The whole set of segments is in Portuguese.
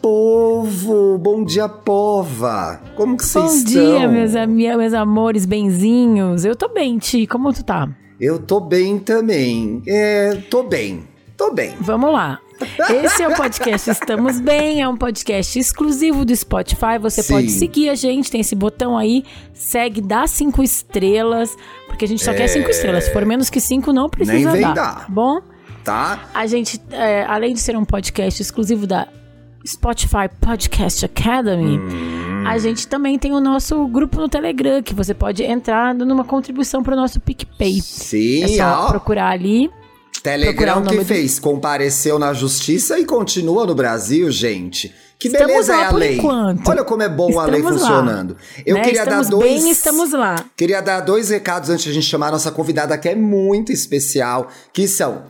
povo! Bom dia, pova! Como que vocês Bom estão? dia, meus, meus amores benzinhos. Eu tô bem, Ti. Como tu tá? Eu tô bem também. É, tô bem. Tô bem. Vamos lá. Esse é o podcast Estamos Bem, é um podcast exclusivo do Spotify. Você Sim. pode seguir a gente, tem esse botão aí, segue, dá cinco estrelas, porque a gente só quer cinco estrelas. Se for menos que cinco, não precisa Nem vem dar. dar. tá Bom, Tá? a gente, é, além de ser um podcast exclusivo da Spotify Podcast Academy, Hum. a gente também tem o nosso grupo no Telegram, que você pode entrar dando uma contribuição para o nosso PicPay. Sim, É só ó. procurar ali. Telegram que do- fez, compareceu na justiça e continua no Brasil, gente. Que Estamos beleza é a lei. enquanto. Olha como é bom a lei Estamos lá. funcionando. Eu né? queria estamos dar dois. bem, estamos lá. Queria dar dois recados antes de a gente chamar a nossa convidada, que é muito especial, que são: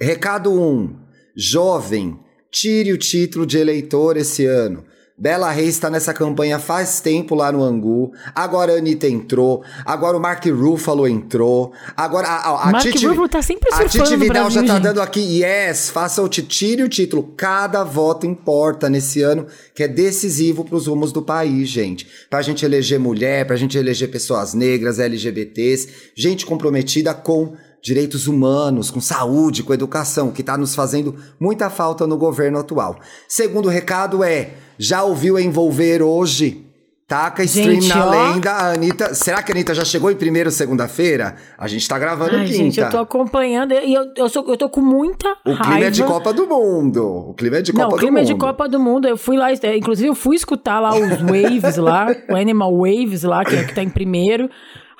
recado 1, um, jovem, tire o título de eleitor esse ano. Bela Reis está nessa campanha faz tempo lá no Angu. Agora a Anitta entrou. Agora o Mark Ruffalo entrou. Agora a, a, a Mark Titi, Ruffalo tá sempre a Titi Vidal Brasil, já tá gente. dando aqui, yes, faça o ti- tire o título. Cada voto importa nesse ano, que é decisivo para os rumos do país, gente. Pra gente eleger mulher, pra gente eleger pessoas negras, LGBTs, gente comprometida com direitos humanos, com saúde, com educação, que tá nos fazendo muita falta no governo atual. Segundo recado é, já ouviu envolver hoje? Taca stream Gente, na ó. lenda, a Anitta. Será que a Anitta já chegou em primeiro segunda-feira? A gente tá gravando Ai, quinta. gente, eu tô acompanhando e eu, eu, sou, eu tô com muita O raiva. clima é de Copa do Mundo. O clima é de Copa Não, o do clima é Mundo. de Copa do Mundo. Eu fui lá, é, inclusive eu fui escutar lá os Waves lá, o Animal Waves lá, que é o que tá em primeiro.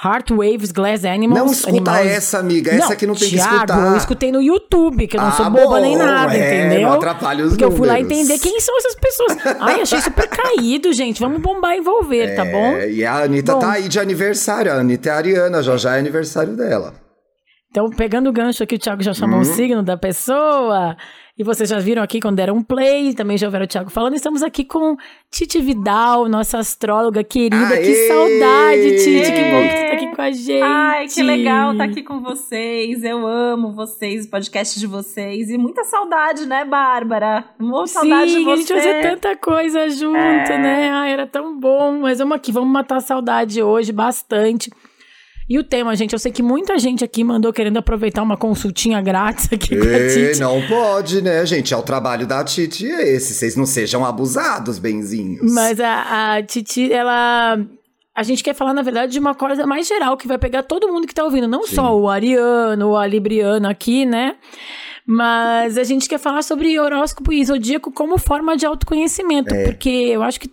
Heart Waves, Glass Animals. Não escuta Animals. essa, amiga. Essa que não tem que Thiago, escutar. eu escutei no YouTube, que eu não Ah, sou boba bom, nem nada, é, entendeu? não atrapalha os Porque eu fui lá números. entender quem são essas pessoas. Ai, achei super caído, gente. Vamos bombar e envolver, tá bom? É, e a Anitta Bom. tá aí de aniversário. A Anitta é a Ariana, já já é aniversário dela. Então, pegando o gancho aqui, o Thiago já chamou Uhum. o signo da pessoa. E vocês já viram aqui quando deram um play, também já ouviram o Thiago falando. Estamos aqui com Titi Vidal, nossa astróloga querida. Que Aê! saudade, Titi. Que bom que você tá aqui com a gente. Ai, que legal estar aqui com vocês. Eu amo vocês, o podcast de vocês. E muita saudade, né, Bárbara? Muita saudade de Sim, você. a gente fazia tanta coisa junto, É. né? Ai, era tão bom. Mas vamos aqui, vamos matar a saudade hoje bastante. E o tema, gente, eu sei que muita gente aqui mandou querendo aproveitar uma consultinha grátis aqui com a Titi. não pode, né, gente? É o trabalho da Titi é esse. Vocês não sejam abusados, benzinhos. Mas a, a Titi, ela. A gente quer falar, na verdade, de uma coisa mais geral que vai pegar todo mundo que tá ouvindo. Não Sim. só o ariano, o a libriano aqui, né? Mas a gente quer falar sobre horóscopo e zodíaco como forma de autoconhecimento. Porque eu acho que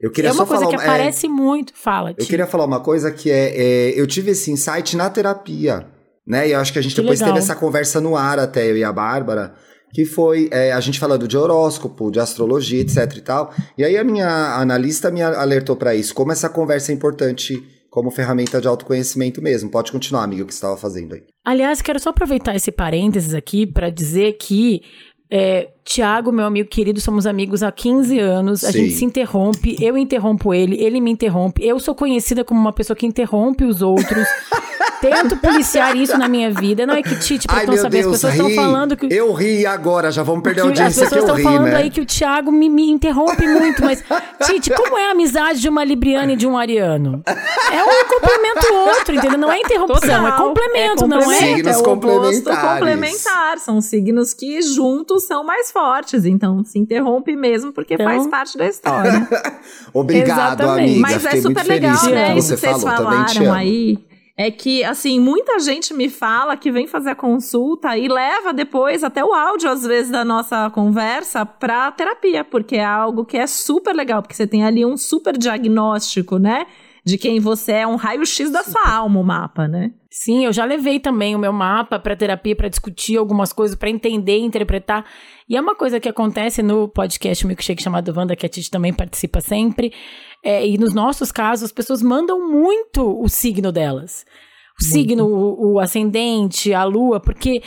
Eu queria é uma só coisa falar que é, aparece muito. Fala, Eu queria falar uma coisa que é, é, eu tive esse insight na terapia, né? E eu acho que a gente Que depois legal. teve essa conversa no ar até eu e a Bárbara, que foi é, a gente falando de horóscopo, de astrologia, etc e tal. E aí a minha analista me alertou pra isso, como essa conversa é importante como ferramenta de autoconhecimento mesmo. Pode continuar, amiga, o que você estava fazendo aí. Aliás, quero só aproveitar esse parênteses aqui para dizer que é, Tiago, meu amigo querido, somos amigos há 15 anos. A Sim. gente se interrompe, eu interrompo ele, ele me interrompe. Eu sou conhecida como uma pessoa que interrompe os outros. Tento policiar isso na minha vida. Não é que Tite, pra não saber, as Deus, pessoas estão falando que. Eu ri agora, já vamos perder a as audiência que pessoas eu estão falando né? aí que o Thiago me, me interrompe muito, mas, Tite, como é a amizade de uma Libriana e de um Ariano? É um complemento o outro, entendeu? Não é interrupção, Total. é complemento, é não é? Signos é o oposto complementares. complementar. São signos que juntos são mais fortes. Então se interrompe mesmo porque Então- faz parte da história. Obrigado, Exatamente. amiga. Mas Fiquei é muito super legal, feliz com o né? que Isso você que vocês falou. Falaram aí. É que, assim, muita gente me fala que vem fazer a consulta e leva depois até o áudio, às vezes, da nossa conversa pra terapia, porque é algo que é super legal, porque você tem ali um super diagnóstico, né? de quem você é, um raio-x da sua alma, o mapa, né? Sim, eu já levei também o meu mapa para terapia para discutir algumas coisas, para entender, interpretar. E é uma coisa que acontece no podcast Milkshake chamado Wanda, que a Titi também participa sempre. É, e nos nossos casos, as pessoas mandam muito o signo delas. O muito. signo, o, o ascendente, a lua, porque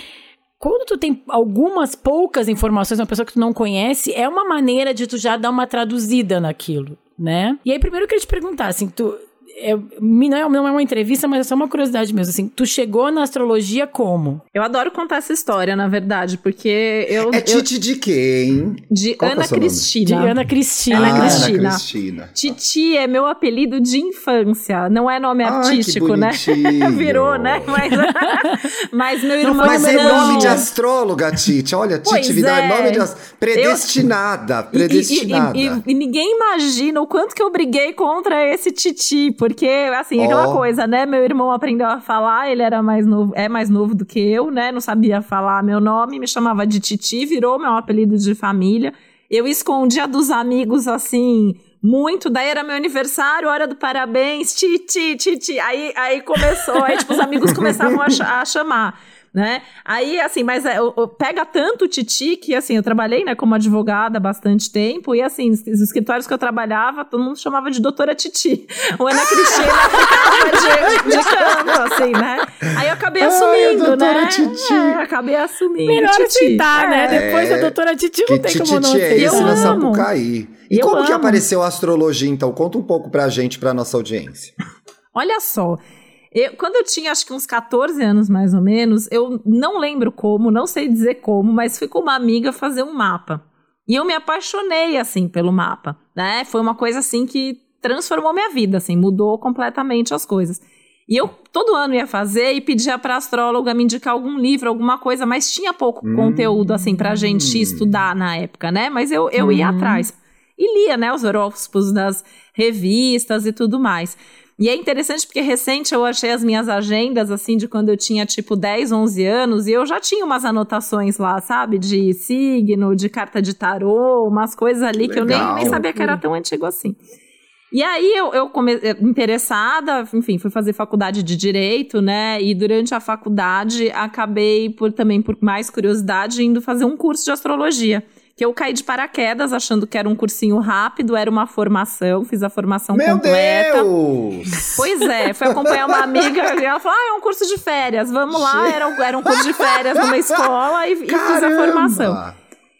quando tu tem algumas poucas informações, uma pessoa que tu não conhece, é uma maneira de tu já dar uma traduzida naquilo, né? E aí, primeiro eu queria te perguntar, assim, tu, é, não, é, não é uma entrevista, mas é só uma curiosidade mesmo. Assim, tu chegou na astrologia como? Eu adoro contar essa história, na verdade, porque eu. É Titi eu, de quem? De Qual é Ana Cristina. De Ana Cristina. Ah, Ana Cristina. Ana Cristina. Titi é meu apelido de infância. Não é nome artístico, Ai, né? Virou, né? Mas, mas meu irmão. Mas é não. nome de astróloga, Titi. Olha, Pois Titi, vida, é. nome de ast- predestinada. E- e- predestinada. E, e- e ninguém imagina o quanto que eu briguei contra esse Titi, porque, assim, aquela Ó. coisa, né? Meu irmão aprendeu a falar, ele era mais novo, é mais novo do que eu, né? Não sabia falar meu nome, me chamava de Titi, virou meu apelido de família. Eu escondia dos amigos, assim, muito. Daí era meu aniversário, hora do parabéns, Titi, Titi. Aí, aí começou, aí, tipo, os amigos começavam a, cha- a chamar. Né? Aí, assim, mas é, o- o- pega tanto o Titi que, assim, eu trabalhei, né, como advogada há bastante tempo, e, assim, os os escritórios que eu trabalhava, todo mundo chamava de doutora Titi. O Ana Cristina ficava de, de canto, assim, né? Aí eu acabei Ai, assumindo, doutora né? Titi. É, acabei assumindo. Melhor Titi. aceitar, né? É. Depois da doutora Titi não tem como não Titi é esse Eu na. Sapucaí? E Eu como que apareceu a astrologia, então? Conta um pouco pra gente, pra nossa audiência. Olha só. Eu, quando eu tinha acho que uns 14 anos mais ou menos, eu não lembro como, não sei dizer como, mas fui com uma amiga fazer um mapa. E eu me apaixonei assim pelo mapa, né? Foi uma coisa assim que transformou minha vida, assim, mudou completamente as coisas. E eu todo ano ia fazer e pedia para astróloga me indicar algum livro, alguma coisa, mas tinha pouco Hum. conteúdo assim pra gente estudar na época, né? Mas eu, eu ia Uhum. atrás e lia, né, os horóscopos das revistas e tudo mais. E é interessante porque recente eu achei as minhas agendas, assim, de quando eu tinha tipo 10, 11 anos, e eu já tinha umas anotações lá, sabe? De signo, de carta de tarô, umas coisas ali que, eu nem, nem sabia que era tão antigo assim. E aí eu, eu come... eh, interessada, enfim, fui fazer faculdade de direito, né? E durante a faculdade acabei por também por mais curiosidade indo fazer um curso de astrologia. Que eu caí de paraquedas achando que era um cursinho rápido, era uma formação, fiz a formação Meu completa. Deus! Pois é, fui acompanhar uma amiga e ela falou: Ah, é um curso de férias, vamos lá. Era, um- era um curso de férias numa escola e, e fiz a formação.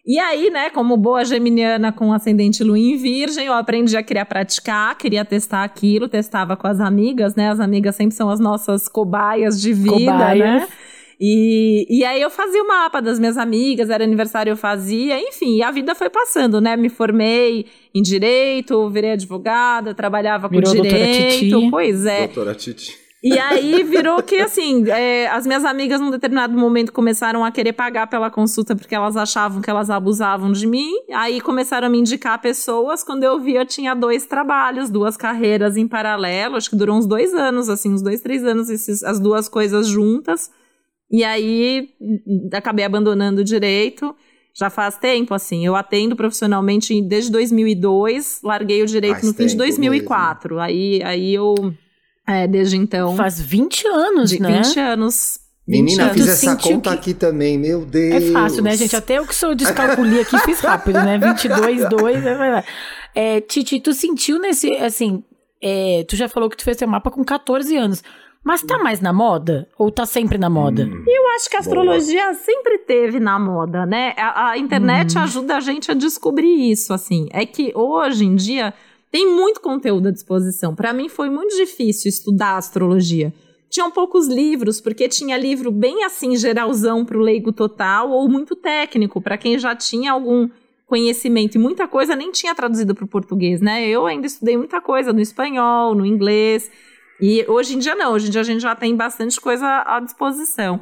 E aí, né, como boa geminiana com ascendente lua em virgem, eu aprendi a querer praticar, queria testar aquilo, testava com as amigas, né? As amigas sempre são as nossas cobaias de vida, Cobaias. né? E, e aí eu fazia o mapa das minhas amigas, era aniversário eu fazia, enfim, e a vida foi passando, né? Me formei em direito, virei advogada, trabalhava com Virou direito. Titi. Pois é. Doutora Titi. E aí virou que, assim, é, as minhas amigas num determinado momento começaram a querer pagar pela consulta porque elas achavam que elas abusavam de mim. Aí começaram a me indicar pessoas. Quando eu vi, eu tinha dois trabalhos, duas carreiras em paralelo. Acho que durou uns dois anos, assim, uns dois, três anos, esses, as duas coisas juntas. E aí hum, acabei abandonando o direito. Já faz tempo, assim. Eu atendo profissionalmente desde 2002, larguei o direito Faz no fim de tempo 2004. Aí, aí eu. É, desde então. Faz 20 anos, de né? 20 anos. 20 Menina, fiz essa conta que- aqui também, meu Deus. É fácil, né, gente? Até eu que sou descalculia aqui fiz rápido, né? 22, 2, vai, vai, vai. É, Titi, tu sentiu nesse, assim, é, tu já falou que tu fez teu mapa com 14 anos, mas tá mais na moda? Ou tá sempre na moda? Hum. Eu acho que a astrologia sempre teve na moda, né? A, a internet ajuda a gente a descobrir isso, assim. É que hoje em dia tem muito conteúdo à disposição. Para mim foi muito difícil estudar astrologia. Tinham poucos livros, porque tinha livro bem assim, geralzão pro leigo total, ou muito técnico, para quem já tinha algum conhecimento. E muita coisa nem tinha traduzido para o português, né? Eu ainda estudei muita coisa no espanhol, no inglês. E hoje em dia não, hoje em dia a gente já tem bastante coisa à disposição.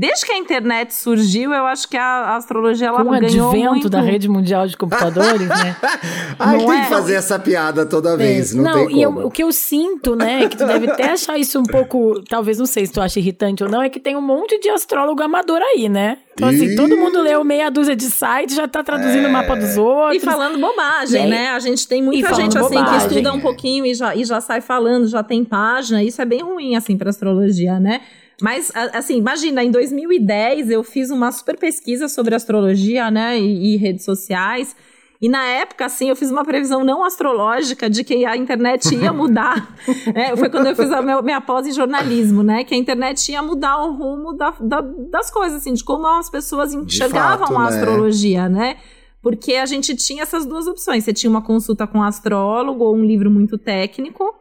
Desde que a internet surgiu, eu acho que a astrologia ela Com o ganhou advento muito... da rede mundial de computadores, né? Ai, Não tem é? que fazer essa piada toda vez, não, tem e eu- como. o que eu sinto, né, é que tu deve até achar isso um pouco, talvez não sei se tu acha irritante ou não, é que tem um monte de astrólogo amador aí, né? Então, assim, todo mundo leu meia dúzia de sites, já tá traduzindo o mapa dos outros. E falando bobagem, Né? né? A gente tem muita gente assim bobagem. que estuda um pouquinho e já, e já sai falando, já tem página. Isso é bem ruim, assim, pra astrologia, né? Mas, assim, imagina, em 2010 eu fiz uma super pesquisa sobre astrologia, né? E, e redes sociais. E na época, assim, eu fiz uma previsão não astrológica de que a internet ia mudar. É, foi quando eu fiz a meu- minha pós em jornalismo, né? Que a internet ia mudar o rumo da- da- das coisas, assim, de como as pessoas enxergavam fato, a né? astrologia, né? Porque a gente tinha essas duas opções. Você tinha uma consulta com um astrólogo ou um livro muito técnico,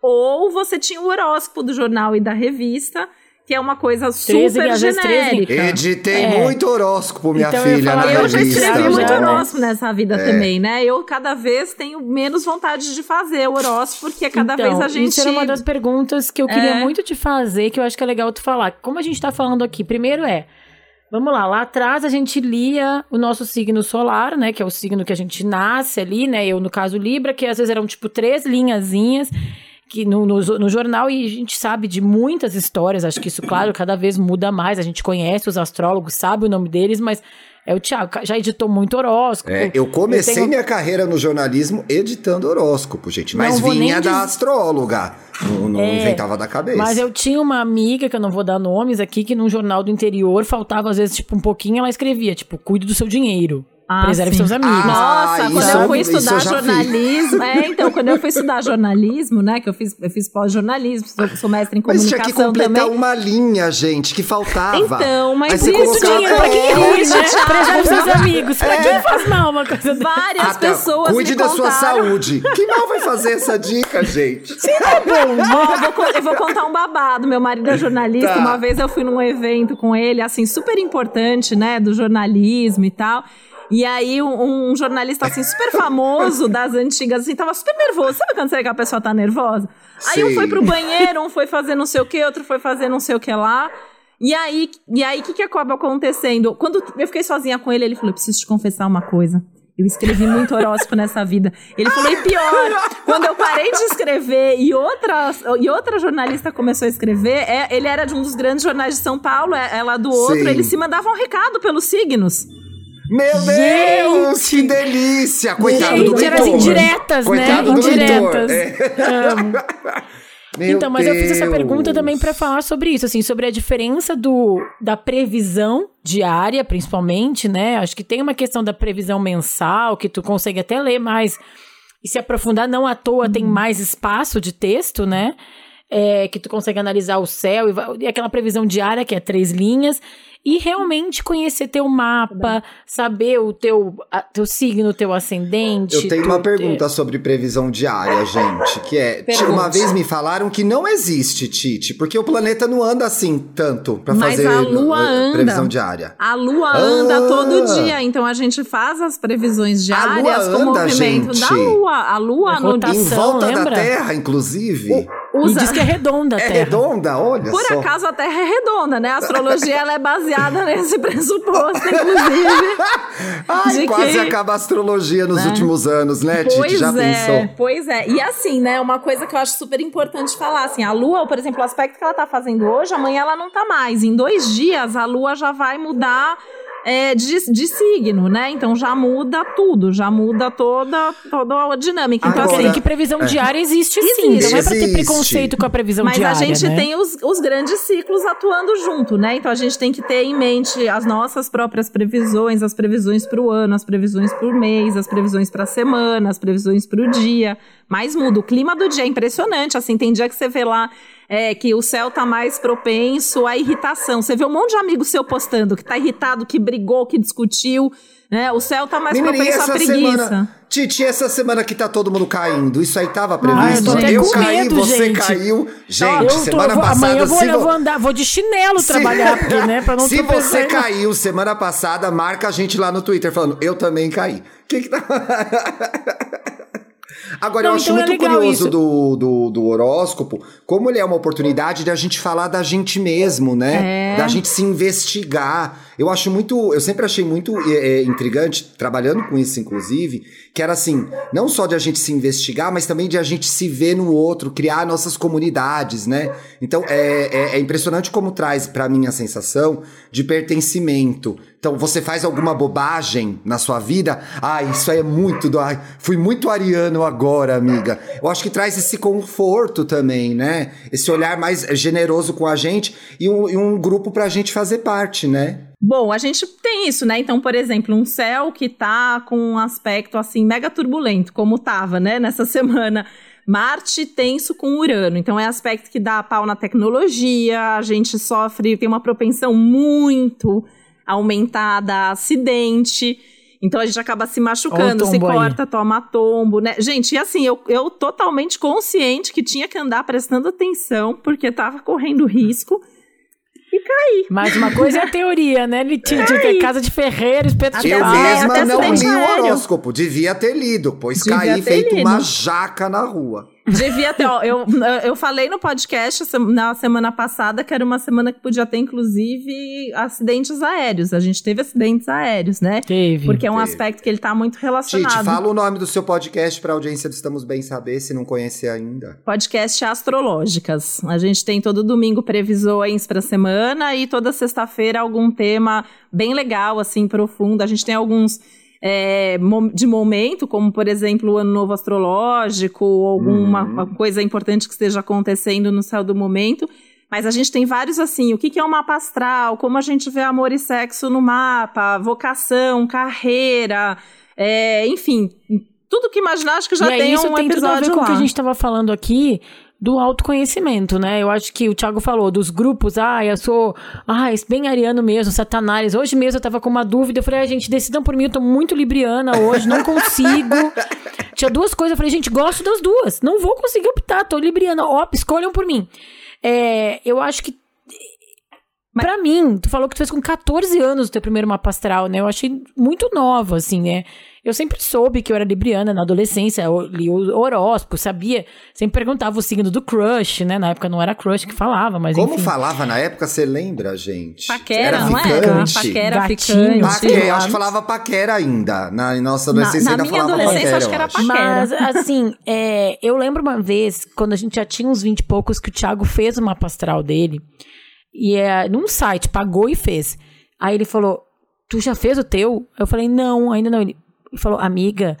ou você tinha o horóscopo do jornal e da revista, que é uma coisa super genérica. Editei É. muito horóscopo, minha Então, eu filha, falar, na Eu já revista. escrevi já, muito né? horóscopo nessa vida É. também, né? Eu cada vez tenho menos vontade de fazer o horóscopo, porque cada Então, vez a gente. Isso era uma das perguntas que eu queria É. muito te fazer, que eu acho que é legal tu falar. Como a gente tá falando aqui, primeiro é. Vamos lá, lá atrás a gente lia o nosso signo solar, né? Que é o signo que a gente nasce ali, né? Eu, no caso, Libra, que às vezes eram tipo três linhazinhas que no, no, no jornal e a gente sabe de muitas histórias. Acho que isso, claro, cada vez muda mais. A gente conhece os astrólogos, sabe o nome deles, mas é o Thiago, já editou muito horóscopo. É, eu comecei tenho- minha carreira no jornalismo editando horóscopo, gente. Mas vinha da dizer- astróloga. Não, não É, inventava da cabeça. Mas eu tinha uma amiga, que eu não vou dar nomes aqui, que num jornal do interior faltava às vezes, tipo, um pouquinho, ela escrevia, tipo, cuide do seu dinheiro. Ah, preserve sim. seus amigos. Ah, Nossa, quando isso- eu fui estudar jornalismo. É, então, quando eu fui estudar jornalismo, né? Que eu fiz, eu fiz pós-jornalismo, sou, sou mestre em Mas tinha que comunicação completar também. uma linha, gente, que faltava. Então, mas isso, colocava- Dinheiro, pra quem é ruim, né? Preserve seus amigos. Pra quem faz mal uma coisa? Várias Até- pessoas Cuide me da sua contaram. saúde. Que mal vai fazer essa dica, gente? Ó, eu, vou, eu vou contar um babado. Meu marido é jornalista. Tá. Uma vez eu fui num evento com ele, assim, super importante, né? Do jornalismo e tal. E aí, um, um jornalista, assim, super famoso das antigas, assim, tava super nervoso. Sabe quando você vê que a pessoa tá nervosa? Aí um Sim. foi pro banheiro, um foi fazer não sei o que, outro foi fazer não sei o que lá. E aí, e aí, o que que acaba acontecendo? Quando eu fiquei sozinha com ele, ele falou, eu preciso te confessar uma coisa. Eu escrevi muito horóscopo nessa vida. Ele falou, e pior, quando eu parei de escrever e outra, e outra jornalista começou a escrever, é, ele era de um dos grandes jornais de São Paulo, é- ela do outro, Sim. eles se mandavam um recado pelos signos. Meu Deus, que delícia! Coitado do Gente, eram as leitor. indiretas, Coitado né? do leitor. Indiretas. É. Então, mas eu fiz essa Deus. pergunta também pra falar sobre isso, assim, sobre a diferença do da previsão diária, principalmente, né? Acho que tem uma questão da previsão mensal que tu consegue até ler mais e se aprofundar. Não à toa tem mais espaço de texto, né? É, que tu consegue analisar o céu e, vai- e aquela previsão diária que é três linhas e realmente conhecer teu mapa, saber o teu, a- teu signo, teu ascendente. Eu tenho uma pergunta sobre previsão diária, gente, que é, Pergunte. uma vez me falaram que não existe, Tite, porque o planeta não anda assim tanto pra Mas fazer a Lua eh, anda. previsão diária. A lua Ah. anda todo dia, então a gente faz as previsões diárias com o movimento gente? da lua. A lua É no rotação. Em volta da lembra? Terra, inclusive. E usa diz que é redonda a É Terra. redonda, olha Por só. acaso a Terra é redonda, né? A astrologia ela é baseada nesse pressuposto, inclusive. Ai, quase que- acaba a astrologia nos últimos anos, né? Pois Já é, pensou? pois é. E assim, né, uma coisa que eu acho super importante falar, assim, a Lua, por exemplo, o aspecto que ela tá fazendo hoje, amanhã ela não tá mais. Em dois dias, a Lua já vai mudar é, de, de signo, né? Então já muda tudo, já muda toda, toda a dinâmica. Então, Agora- Assim, que previsão diária existe sim. Existe. Não é pra ter preconceito com a previsão Mas diária. a gente né? tem os, os grandes ciclos atuando junto, né? Então a gente tem que ter em mente as nossas próprias previsões, as previsões para o ano, as previsões por mês, as previsões para a semana, as previsões para o dia. Mas muda. O clima do dia é impressionante. Assim, tem dia que você vê lá é, que o céu tá mais propenso à irritação. Você vê um monte de amigo seu postando que tá irritado, que brigou, que discutiu. Né? O céu tá mais Menina, propenso à essa preguiça. semana. Titi, essa semana que tá todo mundo caindo, isso aí tava previsto? Ah, eu caí, medo, você gente. caiu. Gente, tô- semana vou- passada. amanhã eu vou, se eu vo- vou andar, vou de chinelo Se- trabalhar, porque, né? Pra não Se você caiu semana passada, marca a gente lá no Twitter falando, eu também caí. Que que tá... Agora, Não, eu acho então é muito legal curioso isso. do, do, do horóscopo, como ele é uma oportunidade de a gente falar da gente mesmo, né? É. Da gente se investigar. Eu acho muito. Eu sempre achei muito é, é, intrigante, trabalhando com isso, inclusive, que era assim, não só de a gente se investigar, mas também de a gente se ver no outro, criar nossas comunidades, né? Então é, é, é impressionante como traz pra mim a sensação de pertencimento. Então, você faz alguma bobagem na sua vida? Ah, isso é muito. Do... Ai, fui muito ariano agora, amiga. Eu acho que traz esse conforto também, né? Esse olhar mais generoso com a gente e um, e um grupo pra gente fazer parte, né? Bom, a gente tem isso, né? Então, por exemplo, um céu que tá com um aspecto assim mega turbulento, como tava, né, nessa semana. Marte tenso com Urano. Então é aspecto que dá pau na tecnologia, a gente sofre, tem uma propensão muito aumentada a acidente. Então a gente acaba se machucando, se tombo aí. corta, toma tombo, né? Gente, e assim, eu, eu totalmente consciente que tinha que andar prestando atenção, porque tava correndo risco. E caí. Mas uma coisa é a teoria, né, Letícia? É casa de ferreiro, espeto de Até Eu mesma não li o horóscopo. Devia ter lido, pois Devia caí feito lido. uma jaca na rua. Devia ter, ó, eu, eu falei no podcast na semana passada que era uma semana que podia ter, inclusive, acidentes aéreos. A gente teve acidentes aéreos, né? Teve. Porque é um Teve. aspecto que ele tá muito relacionado. Tite, fala o nome do seu podcast pra audiência do Estamos Bem Saber, se não conhecer ainda. Podcast Astrológicas. A gente tem todo domingo previsões para semana e toda sexta-feira algum tema bem legal, assim, profundo. A gente tem alguns é, de momento, como por exemplo o Ano Novo Astrológico, ou alguma Uhum. coisa importante que esteja acontecendo no céu do momento. Mas a gente tem vários assim, o que, que é o mapa astral, como a gente vê amor e sexo no mapa, vocação, carreira, é, enfim, tudo que imaginar, acho que já e aí, tem isso um tem tudo a episódio ver com o que a gente estava falando aqui do autoconhecimento, né? Eu acho que o Thiago falou dos grupos, ah, eu sou, ah, bem ariano mesmo, satanás. Hoje mesmo eu tava com uma dúvida, eu falei, ah, gente, decidam por mim, eu tô muito libriana hoje, não consigo. Tinha duas coisas, eu falei, gente, gosto das duas, não vou conseguir optar, tô libriana, ó, escolham por mim. É, eu acho que Pra mim, tu falou que tu fez com 14 anos o teu primeiro mapa astral, né? Eu achei muito nova, assim, né? Eu sempre soube que eu era libriana na adolescência, eu li o horóscopo, sabia? Sempre perguntava o signo do crush, né? Na época não era crush que falava, mas Como enfim. falava na época, você lembra, gente? Paquera, era não era? ficante. Paquera, Gatinho. ficante. Paquera, lá. acho que falava paquera ainda. Na nossa adolescência na ainda minha falava adolescência, paquera, acho que era eu paquera. Mas, assim, é, eu lembro uma vez, quando a gente já tinha uns 20 e poucos, que o Thiago fez o mapa astral dele. E é num site, pagou e fez. Aí ele falou: Tu já fez o teu? Eu falei: Não, ainda não. Ele falou: Amiga,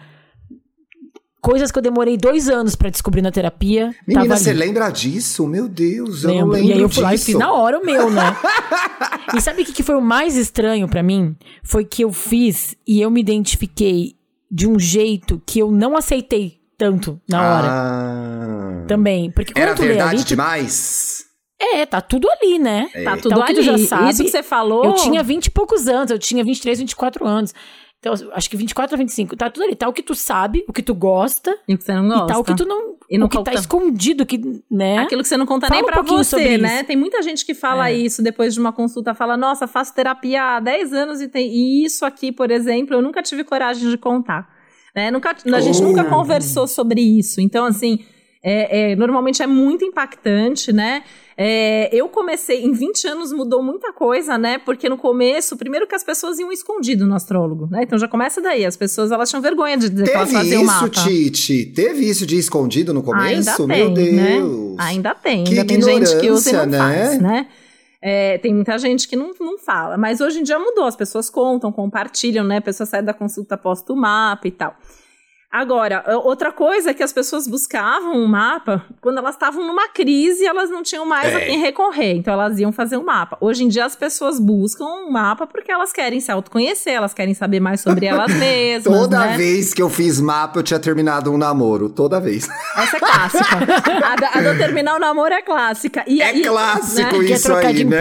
coisas que eu demorei dois anos pra descobrir na terapia. Menina, você ali. lembra disso? Meu Deus, eu não Lembro. lembro E aí eu fui lá e fiz na hora o meu, né? e sabe o que, que foi o mais estranho pra mim? Foi que eu fiz e eu me identifiquei de um jeito que eu não aceitei tanto na hora. Ah. Também. Porque quando Era tu lê verdade ali, tu- demais? É, tá tudo ali, né? Tá tudo Então, que ali. tu já sabe, Isso que você falou. Eu tinha 20 e poucos anos, eu tinha 23, 24 anos. Então, acho que 24 a 25. Tá tudo ali. Tá o que tu sabe, o que tu gosta, E o que você não gosta. e tá o que tu não. E não o que tá conta. escondido, que, né? Aquilo que você não conta Fala nem um pra sobre você, isso. né? Tem muita gente que fala É. isso depois de uma consulta, fala, nossa, faço terapia há 10 anos e tem e isso aqui, por exemplo, eu nunca tive coragem de contar. Né? Nunca, a gente Oh. nunca conversou sobre isso. Então, assim, é, é, normalmente é muito impactante, né? É, eu comecei, em 20 anos mudou muita coisa, né? Porque no começo, primeiro que as pessoas iam escondido no astrólogo, né? Então já começa daí. As pessoas, elas tinham vergonha de dizer que elas Teve faziam isso, mapa. Tite? Teve isso de escondido no começo? Ainda Meu tem, né? Deus. Ainda tem. Que Ainda tem gente que usa e não ignorância, faz, né? né? É, tem muita gente que não, não fala. Mas hoje em dia mudou. As pessoas contam, compartilham, né? A pessoa sai da consulta, posta o mapa e tal. Agora, outra coisa é que as pessoas buscavam um mapa quando elas estavam numa crise elas não tinham mais a É. quem recorrer. Então elas iam fazer um mapa. Hoje em dia as pessoas buscam um mapa porque elas querem se autoconhecer, elas querem saber mais sobre elas mesmas. Toda né? vez que eu fiz mapa, eu tinha terminado um namoro. Toda vez. Essa é clássica. a, a do terminar o namoro é clássica. E, É e- clássico né? Quer isso trocar aí, de né?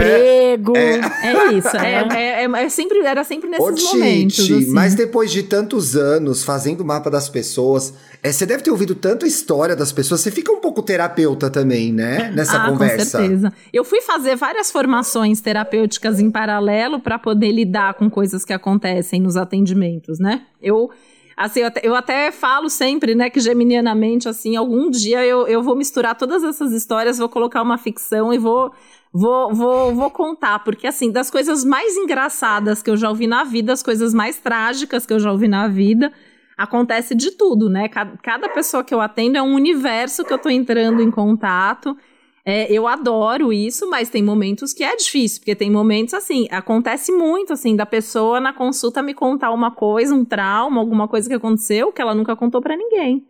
Emprego. É isso. É, é- é- é sempre, era sempre nesses Ô, momentos. Tite, assim. mas depois de tantos anos fazendo o mapa das pessoas, é, você deve ter ouvido tanta história das pessoas, você fica um pouco terapeuta também, né? Nessa ah, conversa. com certeza. Eu fui fazer várias formações terapêuticas em paralelo para poder lidar com coisas que acontecem nos atendimentos, né? Eu Assim, eu até, eu até, falo sempre, né, que geminianamente, assim, algum dia eu, eu vou misturar todas essas histórias, vou colocar uma ficção e vou, vou, vou, vou contar. Porque, assim, das coisas mais engraçadas que eu já ouvi na vida, as coisas mais trágicas que eu já ouvi na vida, acontece de tudo, né? Cada, cada pessoa que eu atendo é um universo que eu tô entrando em contato. É, eu adoro isso, mas tem momentos que é difícil, porque tem momentos assim, acontece muito assim, da pessoa na consulta me contar uma coisa, um trauma, alguma coisa que aconteceu que ela nunca contou para ninguém.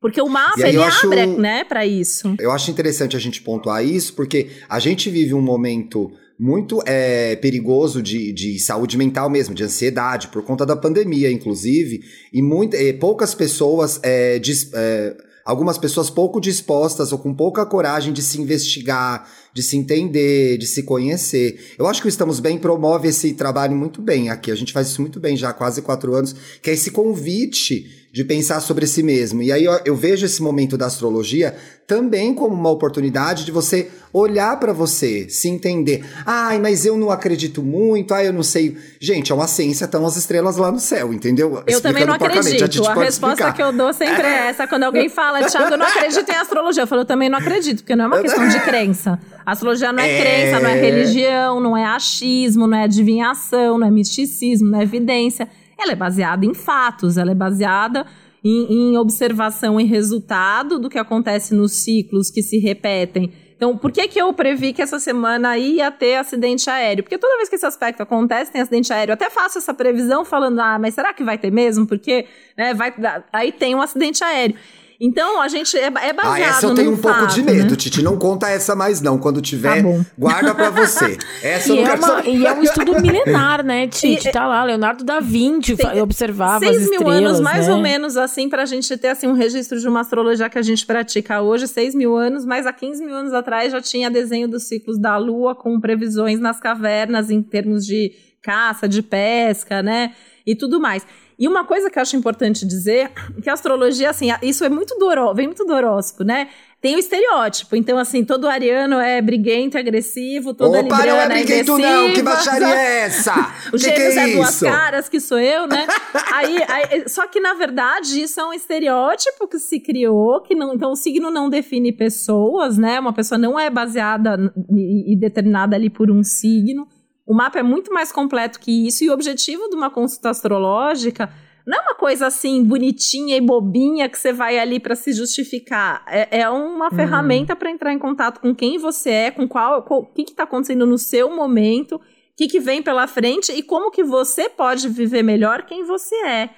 Porque o mapa, ele acho, abre, né, para isso. Eu acho interessante a gente pontuar isso, porque a gente vive um momento muito é, perigoso de, de saúde mental mesmo, de ansiedade, por conta da pandemia, inclusive, e muito, é, poucas pessoas é, diz, é, algumas pessoas pouco dispostas ou com pouca coragem de se investigar, de se entender, de se conhecer. Eu acho que o Estamos Bem promove esse trabalho muito bem aqui. A gente faz isso muito bem já há quase quatro anos, que é esse convite de pensar sobre si mesmo. E aí eu, eu vejo esse momento da astrologia também como uma oportunidade de você olhar para você, se entender. Ai, mas eu não acredito muito, ai, eu não sei. Gente, é uma ciência, estão as estrelas lá no céu, entendeu? Eu também não acredito. A, a resposta explicar. que eu dou sempre é essa. Quando alguém fala, Thiago, eu não acredito em astrologia. Eu falo, eu também não acredito, porque não é uma questão de crença. A astrologia não é, é, crença, não é religião, não é achismo, não é adivinhação, não é misticismo, não é evidência. Ela é baseada em fatos, ela é baseada em, em observação e resultado do que acontece nos ciclos que se repetem. Então, por que, que eu previ que essa semana ia ter acidente aéreo? Porque toda vez que esse aspecto acontece, tem acidente aéreo. Eu até faço essa previsão falando, ah, mas será que vai ter mesmo? Porque né, vai, aí tem um acidente aéreo. Então, a gente é, é baseado Ah, essa eu tenho um fato, pouco de medo, né? Titi. Não conta essa mais não. Quando tiver, tá guarda pra você. Essa e, eu não é uma, saber. e é um estudo milenar, né, Titi? tá lá, Leonardo da Vinci tem, observava seis as estrelas, mil anos, mais né? ou menos, assim, pra gente ter, assim, um registro de uma astrologia que a gente pratica hoje. Seis mil anos, mas há 15 mil anos atrás já tinha desenho dos ciclos da Lua com previsões nas cavernas em termos de caça, de pesca, né? E tudo mais. E uma coisa que eu acho importante dizer, que a astrologia, assim, isso é muito do vem muito do horóscopo, né? Tem o estereótipo, então assim, todo ariano é briguento, agressivo, toda Opa, libriana não é briguento não, que baixaria é essa? o gêmeos é, é duas caras, que sou eu, né? aí, aí, só que na verdade isso é um estereótipo que se criou, que não, então o signo não define pessoas, né? Uma pessoa não é baseada e determinada ali por um signo. O mapa é muito mais completo que isso, e o objetivo de uma consulta astrológica não é uma coisa assim bonitinha e bobinha que você vai ali para se justificar. É, é uma hum. ferramenta para entrar em contato com quem você é, com qual, o que está acontecendo no seu momento, o que, que vem pela frente e como que você pode viver melhor quem você é.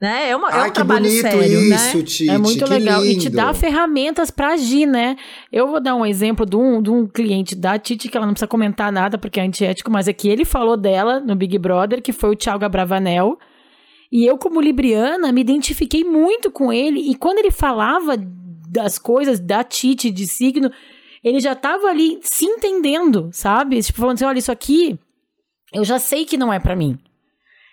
Né? É, uma, Ai, é um trabalho sério, isso, né? Tite, é muito legal. Lindo. E te dá ferramentas para agir, né? Eu vou dar um exemplo de um, de um cliente da Titi, que ela não precisa comentar nada porque é antiético, mas é que ele falou dela no Big Brother, que foi o Thiago Abravanel. E eu, como libriana, me identifiquei muito com ele. E quando ele falava das coisas da Titi, de signo, ele já tava ali se entendendo, sabe? Tipo, falando assim: olha, isso aqui eu já sei que não é para mim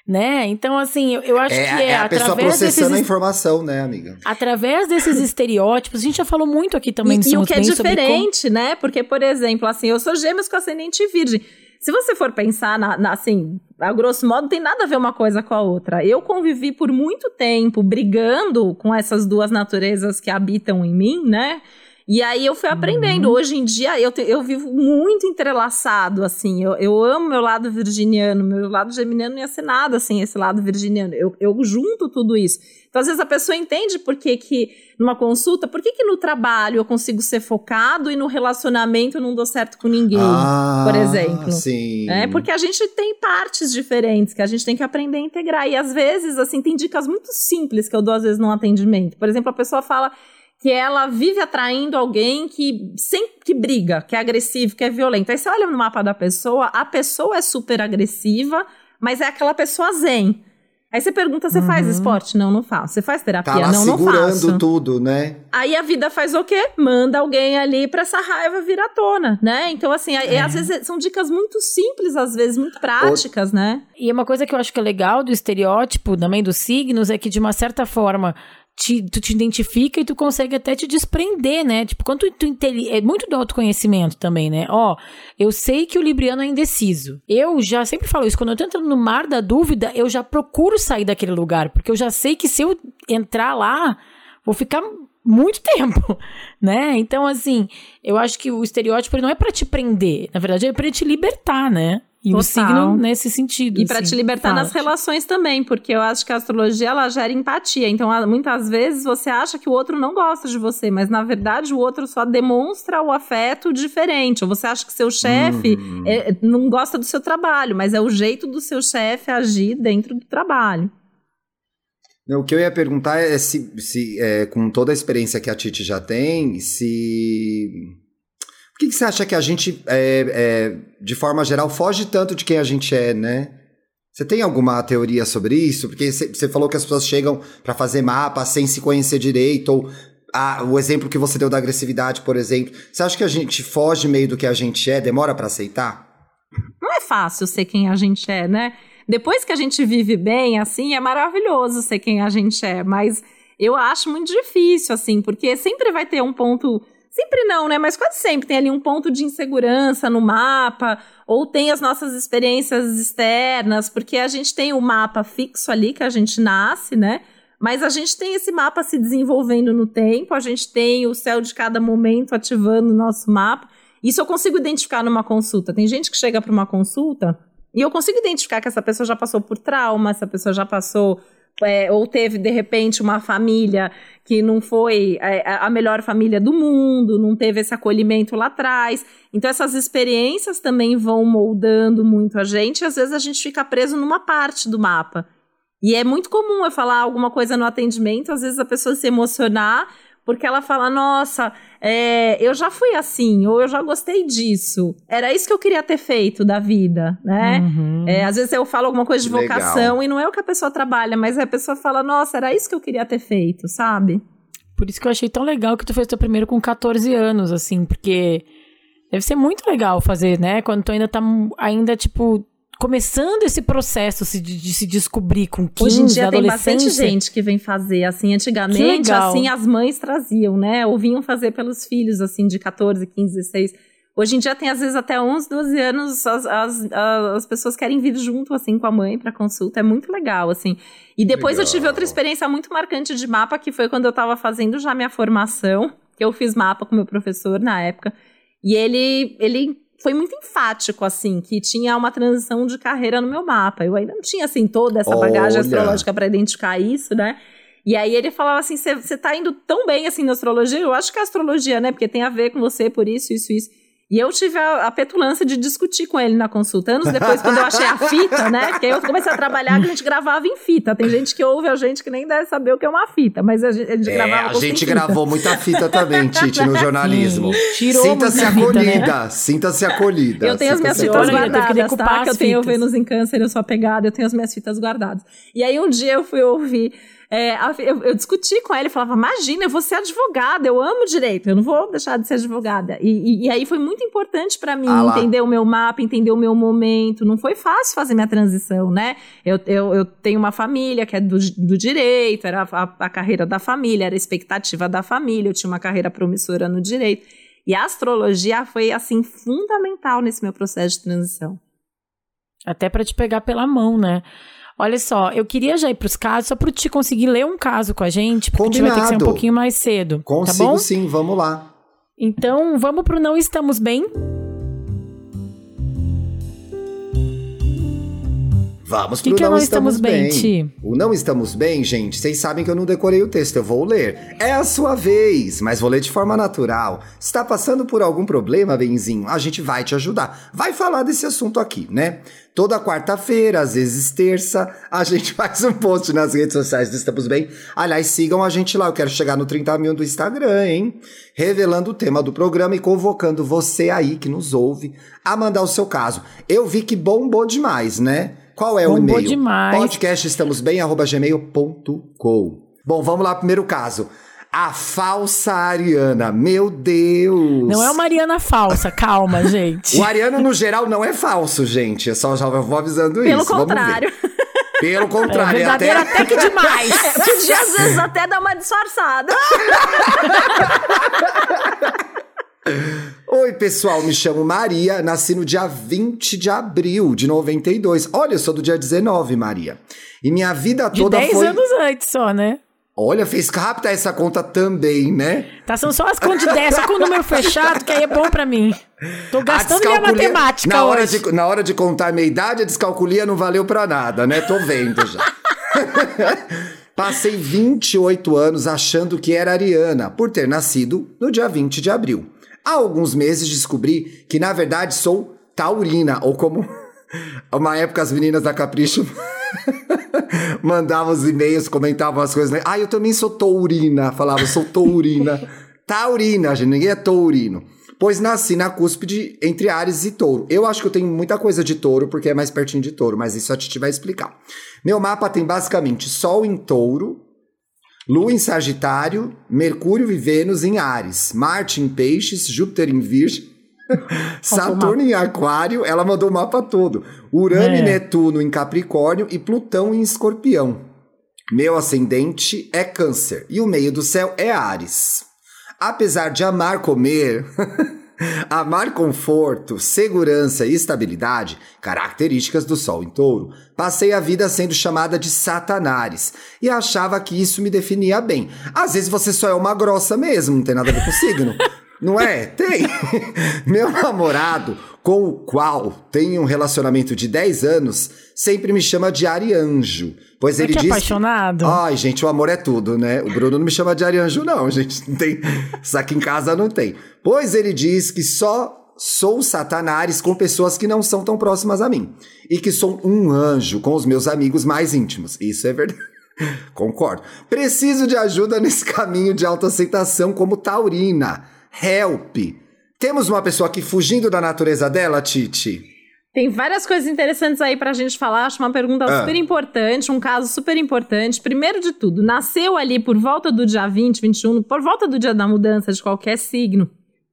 né? Então, assim, eu, eu acho é, que é, é a pessoa processando desses, a informação, né, amiga? Através desses estereótipos, a gente já falou muito aqui também e, e o que é diferente, como... né? Porque, por exemplo, assim, eu sou gêmeos com ascendente virgem. Se você for pensar, na, na, assim, a grosso modo, tem nada a ver uma coisa com a outra. Eu convivi por muito tempo brigando com essas duas naturezas que habitam em mim, né? E aí eu fui aprendendo. Uhum. Hoje em dia eu, te, eu vivo muito entrelaçado, assim. Eu, eu amo meu lado virginiano, meu lado geminiano não ia ser nada assim, esse lado virginiano. Eu, eu junto tudo isso. Então, às vezes, a pessoa entende por que, que numa consulta, por que, que no trabalho eu consigo ser focado e no relacionamento eu não dou certo com ninguém, ah, por exemplo. Sim. É porque a gente tem partes diferentes que a gente tem que aprender a integrar. E às vezes, assim, tem dicas muito simples que eu dou, às vezes, num atendimento. Por exemplo, a pessoa fala que ela vive atraindo alguém que sempre que briga, que é agressivo, que é violento. Aí você olha no mapa da pessoa, a pessoa é super agressiva, mas é aquela pessoa zen. Aí você pergunta, você uhum. faz esporte? Não, não faço. Você faz terapia? Tá lá não, não faço. segurando tudo, né? Aí a vida faz o quê? Manda alguém ali pra essa raiva vir à tona, né? Então, assim, é. às vezes são dicas muito simples, às vezes muito práticas, o... né? E uma coisa que eu acho que é legal do estereótipo, também dos signos, é que de uma certa forma te, tu te identifica e tu consegue até te desprender, né? Tipo, tu, tu é muito do autoconhecimento também, né? Ó, eu sei que o libriano é indeciso. Eu já sempre falo isso, quando eu tô entrando no mar da dúvida, eu já procuro sair daquele lugar, porque eu já sei que se eu entrar lá, vou ficar muito tempo, né? Então, assim, eu acho que o estereótipo não é para te prender, na verdade é para te libertar, né? E Total. o signo nesse sentido. E para assim, te libertar nas relações também, porque eu acho que a astrologia ela gera empatia. Então, muitas vezes você acha que o outro não gosta de você, mas na verdade o outro só demonstra o afeto diferente. Ou você acha que seu chefe uhum. é, não gosta do seu trabalho, mas é o jeito do seu chefe agir dentro do trabalho. O que eu ia perguntar é se, se é, com toda a experiência que a Titi já tem, se. Por que, que você acha que a gente, é, é, de forma geral, foge tanto de quem a gente é, né? Você tem alguma teoria sobre isso? Porque você falou que as pessoas chegam para fazer mapa sem se conhecer direito, ou ah, o exemplo que você deu da agressividade, por exemplo. Você acha que a gente foge meio do que a gente é, demora para aceitar? Não é fácil ser quem a gente é, né? Depois que a gente vive bem, assim, é maravilhoso ser quem a gente é, mas eu acho muito difícil, assim, porque sempre vai ter um ponto. Sempre não, né? Mas quase sempre tem ali um ponto de insegurança no mapa, ou tem as nossas experiências externas, porque a gente tem o mapa fixo ali que a gente nasce, né? Mas a gente tem esse mapa se desenvolvendo no tempo, a gente tem o céu de cada momento ativando o nosso mapa. Isso eu consigo identificar numa consulta. Tem gente que chega para uma consulta e eu consigo identificar que essa pessoa já passou por trauma, essa pessoa já passou é, ou teve de repente uma família que não foi é, a melhor família do mundo, não teve esse acolhimento lá atrás. Então essas experiências também vão moldando muito a gente. E às vezes a gente fica preso numa parte do mapa. E é muito comum eu falar alguma coisa no atendimento, às vezes a pessoa se emocionar porque ela fala: Nossa, é, eu já fui assim, ou eu já gostei disso. Era isso que eu queria ter feito da vida, né? Uhum. É, às vezes eu falo alguma coisa de vocação Legal. e não é o que a pessoa trabalha, mas a pessoa fala: Nossa, era isso que eu queria ter feito, sabe? Por isso que eu achei tão legal que tu fez teu primeiro com 14 anos, assim, porque deve ser muito legal fazer, né? Quando tu ainda tá ainda, tipo, começando esse processo de, de, se descobrir com 15 Hoje em dia tem bastante gente que vem fazer, assim, antigamente, assim, as mães traziam, né, ou vinham fazer pelos filhos, assim, de 14, 15, 16. Hoje em dia tem, às vezes, até 11, 12 anos, as, as, as pessoas querem vir junto, assim, com a mãe para consulta, é muito legal, assim. E depois legal. eu tive outra experiência muito marcante de mapa, que foi quando eu estava fazendo já minha formação, que eu fiz mapa com meu professor na época, e ele, ele foi muito enfático, assim, que tinha uma transição de carreira no meu mapa. Eu ainda não tinha, assim, toda essa bagagem Olha. astrológica para identificar isso, né? E aí ele falava assim: você tá indo tão bem assim na astrologia? Eu acho que é astrologia, né? Porque tem a ver com você por isso, isso, isso. E eu tive a, a, petulância de discutir com ele na consulta. Anos depois, quando eu achei a fita, né? Porque aí eu comecei a trabalhar que a gente gravava em fita. Tem gente que ouve a gente que nem deve saber o que é uma fita, mas a gente, a gente é, gravava. A gente gravou muita fita também, Tite, no jornalismo. Sinta-se acolhida, né? sinta-se acolhida. Eu tenho as minhas fitas guardadas, eu tá? Que eu tenho Vênus em câncer, eu sou apegada, eu tenho as minhas fitas guardadas. E aí um dia eu fui ouvir é, eu, eu, discuti com ela e falava: Imagina, eu vou ser advogada, eu amo direito, eu não vou deixar de ser advogada. E, e, e aí foi muito importante para mim ah entender o meu mapa, entender o meu momento. Não foi fácil fazer minha transição, né? Eu, eu, eu tenho uma família que é do, do direito, era a, a carreira da família, era a expectativa da família, eu tinha uma carreira promissora no direito. E a astrologia foi, assim, fundamental nesse meu processo de transição. Até para te pegar pela mão, né? Olha só, eu queria já ir para os casos, só para te conseguir ler um caso com a gente, porque Combinado. a gente vai ter que ser um pouquinho mais cedo. Tá Consigo tá bom? sim, vamos lá. Então, vamos para o Não Estamos Bem? Vamos que pro que Não, Estamos, Bem. bem. O Não Estamos Bem, gente, vocês sabem que eu não decorei o texto, eu vou ler. É a sua vez, mas vou ler de forma natural. Está passando por algum problema, benzinho? A gente vai te ajudar. Vai falar desse assunto aqui, né? Toda quarta-feira, às vezes terça, a gente faz um post nas redes sociais do Estamos Bem. Aliás, sigam a gente lá, eu quero chegar no 30 mil do Instagram, hein? Revelando o tema do programa e convocando você aí que nos ouve a mandar o seu caso. Eu vi que bombou demais, né? Qual é Bombou o e-mail? demais. Podcast estamos bem, arroba gmail.com. Bom, vamos lá, primeiro caso. A falsa Ariana, meu Deus! Não é uma Ariana falsa, calma, gente. o Ariano, no geral, não é falso, gente. Eu só já vou avisando Pelo isso. Pelo contrário. Pelo É contrário, é até... até que demais. Podia às vezes até dar uma disfarçada. Oi, pessoal, me chamo Maria, nasci no dia 20 de abril de 92. Olha, eu sou do dia 19, Maria. E minha vida De toda 10 foi. anos antes só, né? Olha, fez rápida essa conta também, né? Tá sendo só as contas de 10, só com o número fechado, que aí é bom pra mim. Tô gastando minha matemática na hora, hoje. de, na hora de contar a minha idade, a descalculia não valeu pra nada, né? Tô vendo já. Passei 28 anos achando que era ariana, por ter nascido no dia 20 de abril. Há alguns meses descobri que, na verdade, sou taurina, ou como uma época as meninas da Capricho mandavam os e-mails, comentavam as coisas. Né? Ah, eu também sou taurina. Falava, eu sou taurina. taurina, gente, ninguém é taurino. Pois nasci na cúspide entre Ares e Touro. Eu acho que eu tenho muita coisa de Touro, porque é mais pertinho de Touro, mas isso a Titi vai explicar. Meu mapa tem basicamente Sol em Touro, Lua em Sagitário, Mercúrio e Vênus em Ares, Marte em Peixes, Júpiter em Virgem, Saturno em Aquário, ela mandou o mapa todo. Urano É. e Netuno em Capricórnio e Plutão em Escorpião. Meu ascendente é Câncer e o meio do céu é Ares. Apesar de amar comer, amar conforto, segurança e estabilidade, características do Sol em Touro, passei a vida sendo chamada de Satanares e achava que isso me definia bem. Às vezes você só é uma grossa mesmo, não tem nada a ver com signo. Não é? Tem. Meu namorado, com o qual tenho um relacionamento de 10 anos, sempre me chama de Arianjo. Pois ele que é diz. apaixonado? Ai, gente, o amor é tudo, né? O Bruno não me chama de Arianjo, não, gente. Não tem. Isso aqui em casa não tem. Pois ele diz que só sou satanares com pessoas que não são tão próximas a mim. E que sou um anjo com os meus amigos mais íntimos. Isso é verdade. Concordo. Preciso de ajuda nesse caminho de autoaceitação como taurina. Help. Temos uma pessoa aqui fugindo da natureza dela, Titi? Tem várias coisas interessantes aí pra gente falar. Acho uma pergunta Ah. super importante, um caso super importante. Primeiro de tudo, nasceu ali por volta do dia 20, 21, por volta do dia da mudança de qualquer signo.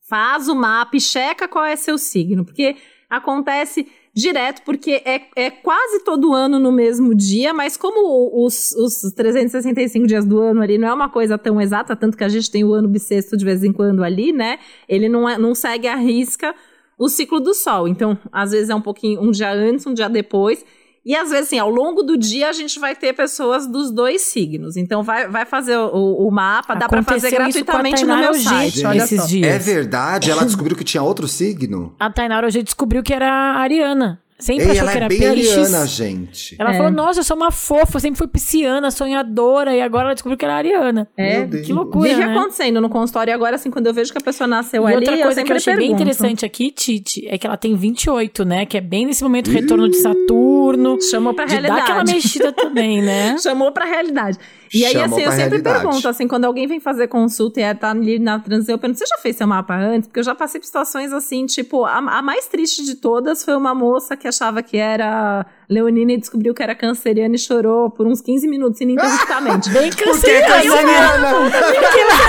Faz o mapa e checa qual é seu signo, porque acontece direto, porque é, é quase todo ano no mesmo dia, mas como os, os 365 dias do ano ali não é uma coisa tão exata, tanto que a gente tem o ano bissexto de vez em quando ali, né? Ele não, é, não segue a risca o ciclo do sol. Então, às vezes é um pouquinho um dia antes, um dia depois. E às vezes, assim, ao longo do dia a gente vai ter pessoas dos dois signos. Então, vai, vai fazer o, o mapa, dá pra fazer Aconteceu isso com a gratuitamente no meu site. Olha esses só. dias. É verdade? Ela descobriu que tinha outro signo? A Tainara hoje descobriu que era ariana. Sempre Ei, achou ela que é era bem PLX. ariana, gente. Ela É. falou, nossa, eu sou uma fofa, eu sempre fui pisciana, sonhadora, e agora ela descobriu que era ariana. É. Que loucura, Vive né? acontecendo no consultório agora, assim, quando eu vejo que a pessoa nasceu E ali, outra eu coisa sempre que eu achei bem pergunto. interessante aqui, Titi, é que ela tem 28, né? Que é bem nesse momento retorno de Saturno. Chamou pra de dar aquela realidade. mexida também, né? Chamou pra realidade. E aí, Chamou assim, eu sempre realidade. pergunto, assim, quando alguém vem fazer consulta e é, tá ali na transição, eu pergunto, você já fez seu mapa antes? Porque eu já passei por situações assim, tipo, a, a mais triste de todas foi uma moça que achava que era leonina e descobriu que era canceriana e chorou por uns 15 minutos ininterruptamente. Bem Porque é canceriana, né?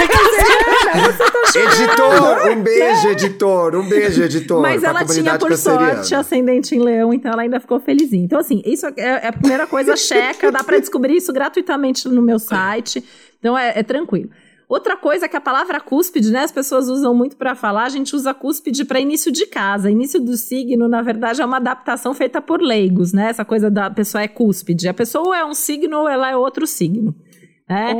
canceriana! editor, um beijo, editor. Um beijo, editor. Mas ela tinha, por canceriana. sorte, ascendente em leão, então ela ainda ficou felizinha. Então, assim, isso é, é a primeira coisa, checa, dá pra descobrir isso gratuitamente no meu site. Então, é, é tranquilo. Outra coisa é que a palavra cúspide, né, as pessoas usam muito pra falar, a gente usa cúspide pra início de casa. Início do signo, na verdade, é uma adaptação feita por leigos, né? Essa coisa da pessoa é cúspide. A pessoa ou é um signo ou ela é outro signo. né?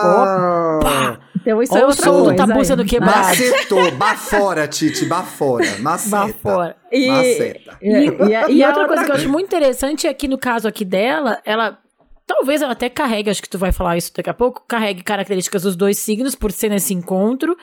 Olha! Então, isso Olha é o outra som do coisa. tabu aí. sendo quebrado. Macetou, bafora, Titi, bafora. Maceta. Bafora. E, Maceta. e, e, E, e a outra coisa que eu acho muito interessante é que no caso aqui dela, ela. Talvez ela até carregue, acho que tu vai falar isso daqui a pouco, carregue características dos dois signos por ser nesse encontro.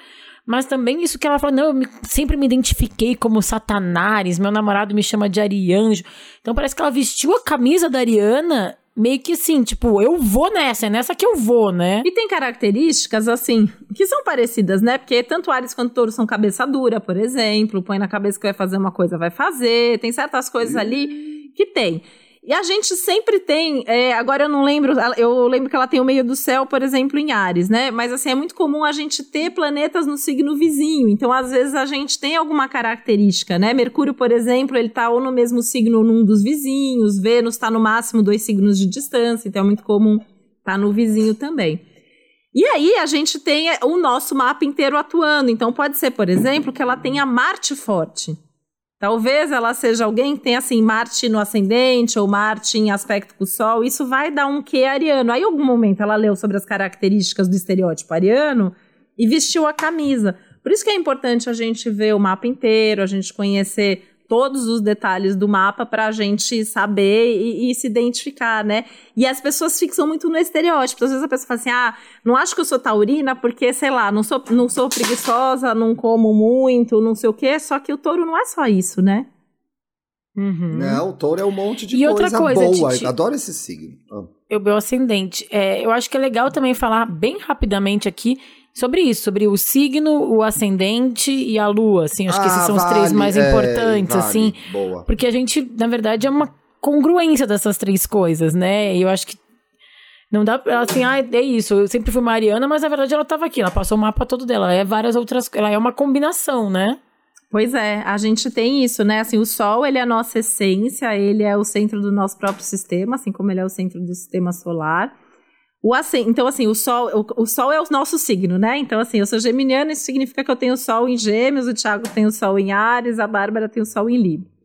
Mas também isso que ela fala, não, eu me- sempre me identifiquei como Satanares, meu namorado me chama de Arianjo. Então parece que ela vestiu a camisa da Ariana meio que assim, tipo, eu vou nessa, é nessa que eu vou, né? E tem características, assim, que são parecidas, né? Porque tanto Ares quanto Touro são cabeça dura, por exemplo. Põe na cabeça que vai fazer uma coisa, vai fazer. Tem certas coisas ali que tem. E a gente sempre tem, é, agora eu não lembro, eu lembro que ela tem o meio do céu, por exemplo, em Ares, né? Mas assim, é muito comum a gente ter planetas no signo vizinho. Então, às vezes, a gente tem alguma característica, né? Mercúrio, por exemplo, ele tá ou no mesmo signo num dos vizinhos, Vênus está no máximo dois signos de distância, então é muito comum tá no vizinho também. E aí a gente tem o nosso mapa inteiro atuando. Então pode ser, por exemplo, que ela tenha Marte forte. Talvez ela seja alguém que tenha assim Marte no ascendente ou Marte em aspecto com o Sol. Isso vai dar um quê ariano. Aí, em algum momento, ela leu sobre as características do estereótipo ariano e vestiu a camisa. Por isso que é importante a gente ver o mapa inteiro, a gente conhecer todos os detalhes do mapa para a gente saber e, e, se identificar, né? E as pessoas fixam muito no estereótipo. Às vezes a pessoa fala assim: ah, não acho que eu sou taurina porque, sei lá, não sou, não sou preguiçosa, não como muito, não sei o quê. Só que o touro não é só isso, né? Uhum. Não, o touro é um monte de e coisa, outra coisa boa. Titi, Adoro esse signo. Oh. Eu, meu ascendente. É, eu acho que é legal também falar bem rapidamente aqui sobre isso, sobre o signo, o ascendente e a lua, assim, acho ah, que esses ah, são vale, os três mais é, importantes, vale, assim, boa. porque a gente, na verdade, é uma congruência dessas três coisas, né? E eu acho que não dá assim, ah, é isso, eu sempre fui Mariana, mas na verdade ela estava aqui, ela passou o mapa todo dela, é várias outras, ela é uma combinação, né? Pois é, a gente tem isso, né? Assim, o Sol, ele é a nossa essência, ele é o centro do nosso próprio sistema, assim como ele é o centro do sistema solar. O assim, então, assim, o Sol, o, o, Sol é o nosso signo, né? Então, assim, eu sou geminiana, isso significa que eu tenho Sol em Gêmeos, o Thiago tem o Sol em Ares, a Bárbara tem o Sol em Libra.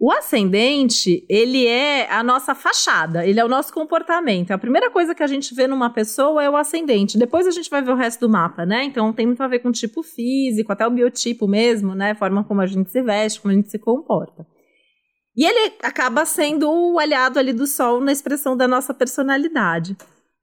O ascendente, ele é a nossa fachada, ele é o nosso comportamento. A primeira coisa que a gente vê numa pessoa é o ascendente. Depois a gente vai ver o resto do mapa, né? Então tem muito a ver com o tipo físico, até o biotipo mesmo, né? Forma como a gente se veste, como a gente se comporta. E ele acaba sendo o aliado ali do sol na expressão da nossa personalidade.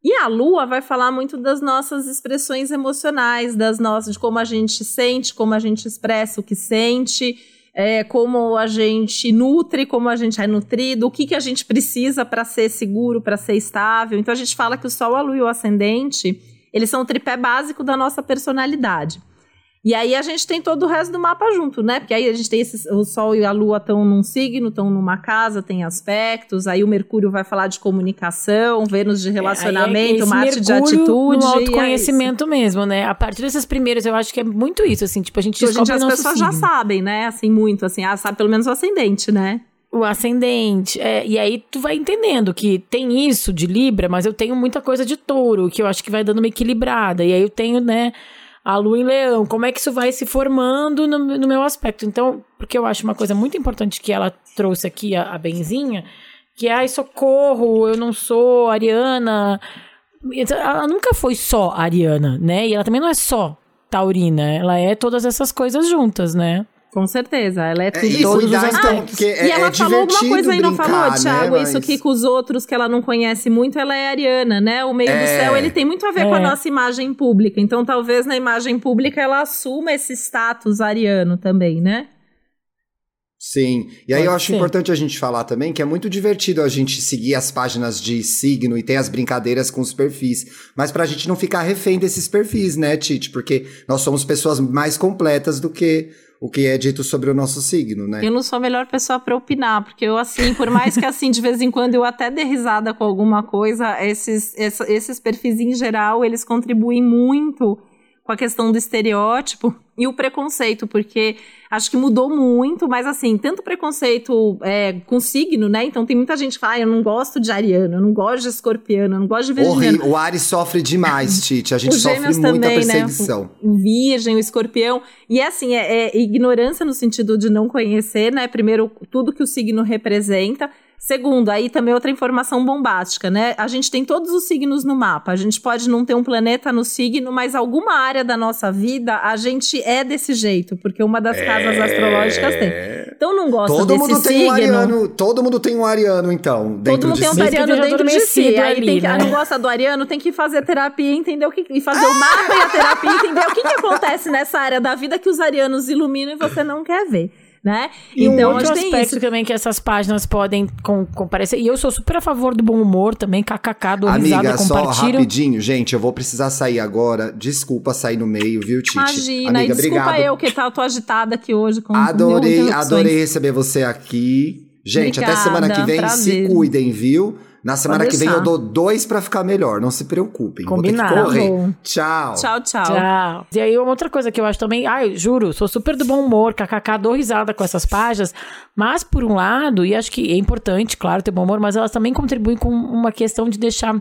E a lua vai falar muito das nossas expressões emocionais, das nossas, de como a gente sente, como a gente expressa o que sente, é, como a gente nutre, como a gente é nutrido, o que, que a gente precisa para ser seguro, para ser estável. Então a gente fala que o Sol, a Lua e o Ascendente, eles são o tripé básico da nossa personalidade. E aí a gente tem todo o resto do mapa junto, né? Porque aí a gente tem esses, o Sol e a Lua estão num signo, estão numa casa, tem aspectos. Aí o Mercúrio vai falar de comunicação, Vênus de relacionamento, é, é Marte de atitude. No é autoconhecimento é mesmo, né? A partir desses primeiros, eu acho que é muito isso, assim, tipo, a gente Hoje descobre as pessoas signo. já sabem, né? Assim, muito, assim, ah, sabe pelo menos o ascendente, né? O ascendente. É, e aí tu vai entendendo que tem isso de Libra, mas eu tenho muita coisa de touro, que eu acho que vai dando uma equilibrada. E aí eu tenho, né? A lua em leão, como é que isso vai se formando no, no, meu aspecto. Então, porque eu acho uma coisa muito importante que ela trouxe aqui, a, a Benzinha, que é, ai, socorro, eu não sou ariana. Ela nunca foi só ariana, né? E ela também não é só taurina, ela é todas essas coisas juntas, né? Com certeza, ela é tudo. É, todos os então, porque é, e ela é falou alguma coisa aí, não falou, né? Thiago? Mas... Isso que com os outros que ela não conhece muito, ela é ariana, né? O meio é. do céu, ele tem muito a ver com a é. nossa imagem pública. Então, talvez na imagem pública ela assuma esse status ariano também, né? Sim. E aí Pode eu acho ser. importante a gente falar também que é muito divertido a gente seguir as páginas de signo e tem as brincadeiras com os perfis. Mas pra gente não ficar refém desses perfis, né, Tite? Porque nós somos pessoas mais completas do que o que é dito sobre o nosso signo, né? Eu não sou a melhor pessoa para opinar, porque eu, assim, por mais que, assim, de vez em quando eu até dê risada com alguma coisa, esses, esses perfis em geral, eles contribuem muito com a questão do estereótipo e o preconceito, porque acho que mudou muito, mas assim, tanto preconceito é, com signo, né? Então tem muita gente que fala, ah, eu não gosto de ariano, eu não gosto de escorpiano, eu não gosto de virginiano. O Ares sofre demais, Tite, a gente sofre muita também, né? perseguição. Né? O, virgem, o escorpião, e assim, é, é ignorância no sentido de não conhecer, né? Primeiro, tudo que o signo representa, Segundo, aí também outra informação bombástica, né? A gente tem todos os signos no mapa. A gente pode não ter um planeta no signo, mas alguma área da nossa vida a gente é desse jeito, porque uma das é... casas astrológicas tem. Então não gosta todo desse mundo tem signo. Um ariano, todo mundo tem um ariano, então. todo mundo tem um ariano dentro de si. Aí ali, tem que, né? ah, não gosta do ariano, tem que fazer terapia, entender o que. E fazer ah! o mapa e a terapia, entender o que, que acontece nessa área da vida que os arianos iluminam e você não quer ver né? E então, um outro aspecto também que essas páginas podem com, comparecer. E eu sou super a favor do bom humor também, kkk, do Amiga, risada, só rapidinho, gente, eu vou precisar sair agora. Desculpa sair no meio, viu, Titi? Imagina, Amiga, desculpa obrigado. eu que tá, tô agitada aqui hoje com Adorei, adorei receber você aqui. Gente, Obrigada, até semana que vem, prazer. se cuidem, viu? Na semana que vem eu dou dois pra ficar melhor, não se preocupem. Combinado. Vou ter que correr. Tchau. Tchau, tchau. Tchau. E aí, uma outra coisa que eu acho também, ai, juro, sou super do bom humor, kkk, dou risada com essas páginas, mas por um lado, e acho que é importante, claro, ter bom humor, mas elas também contribuem com uma questão de deixar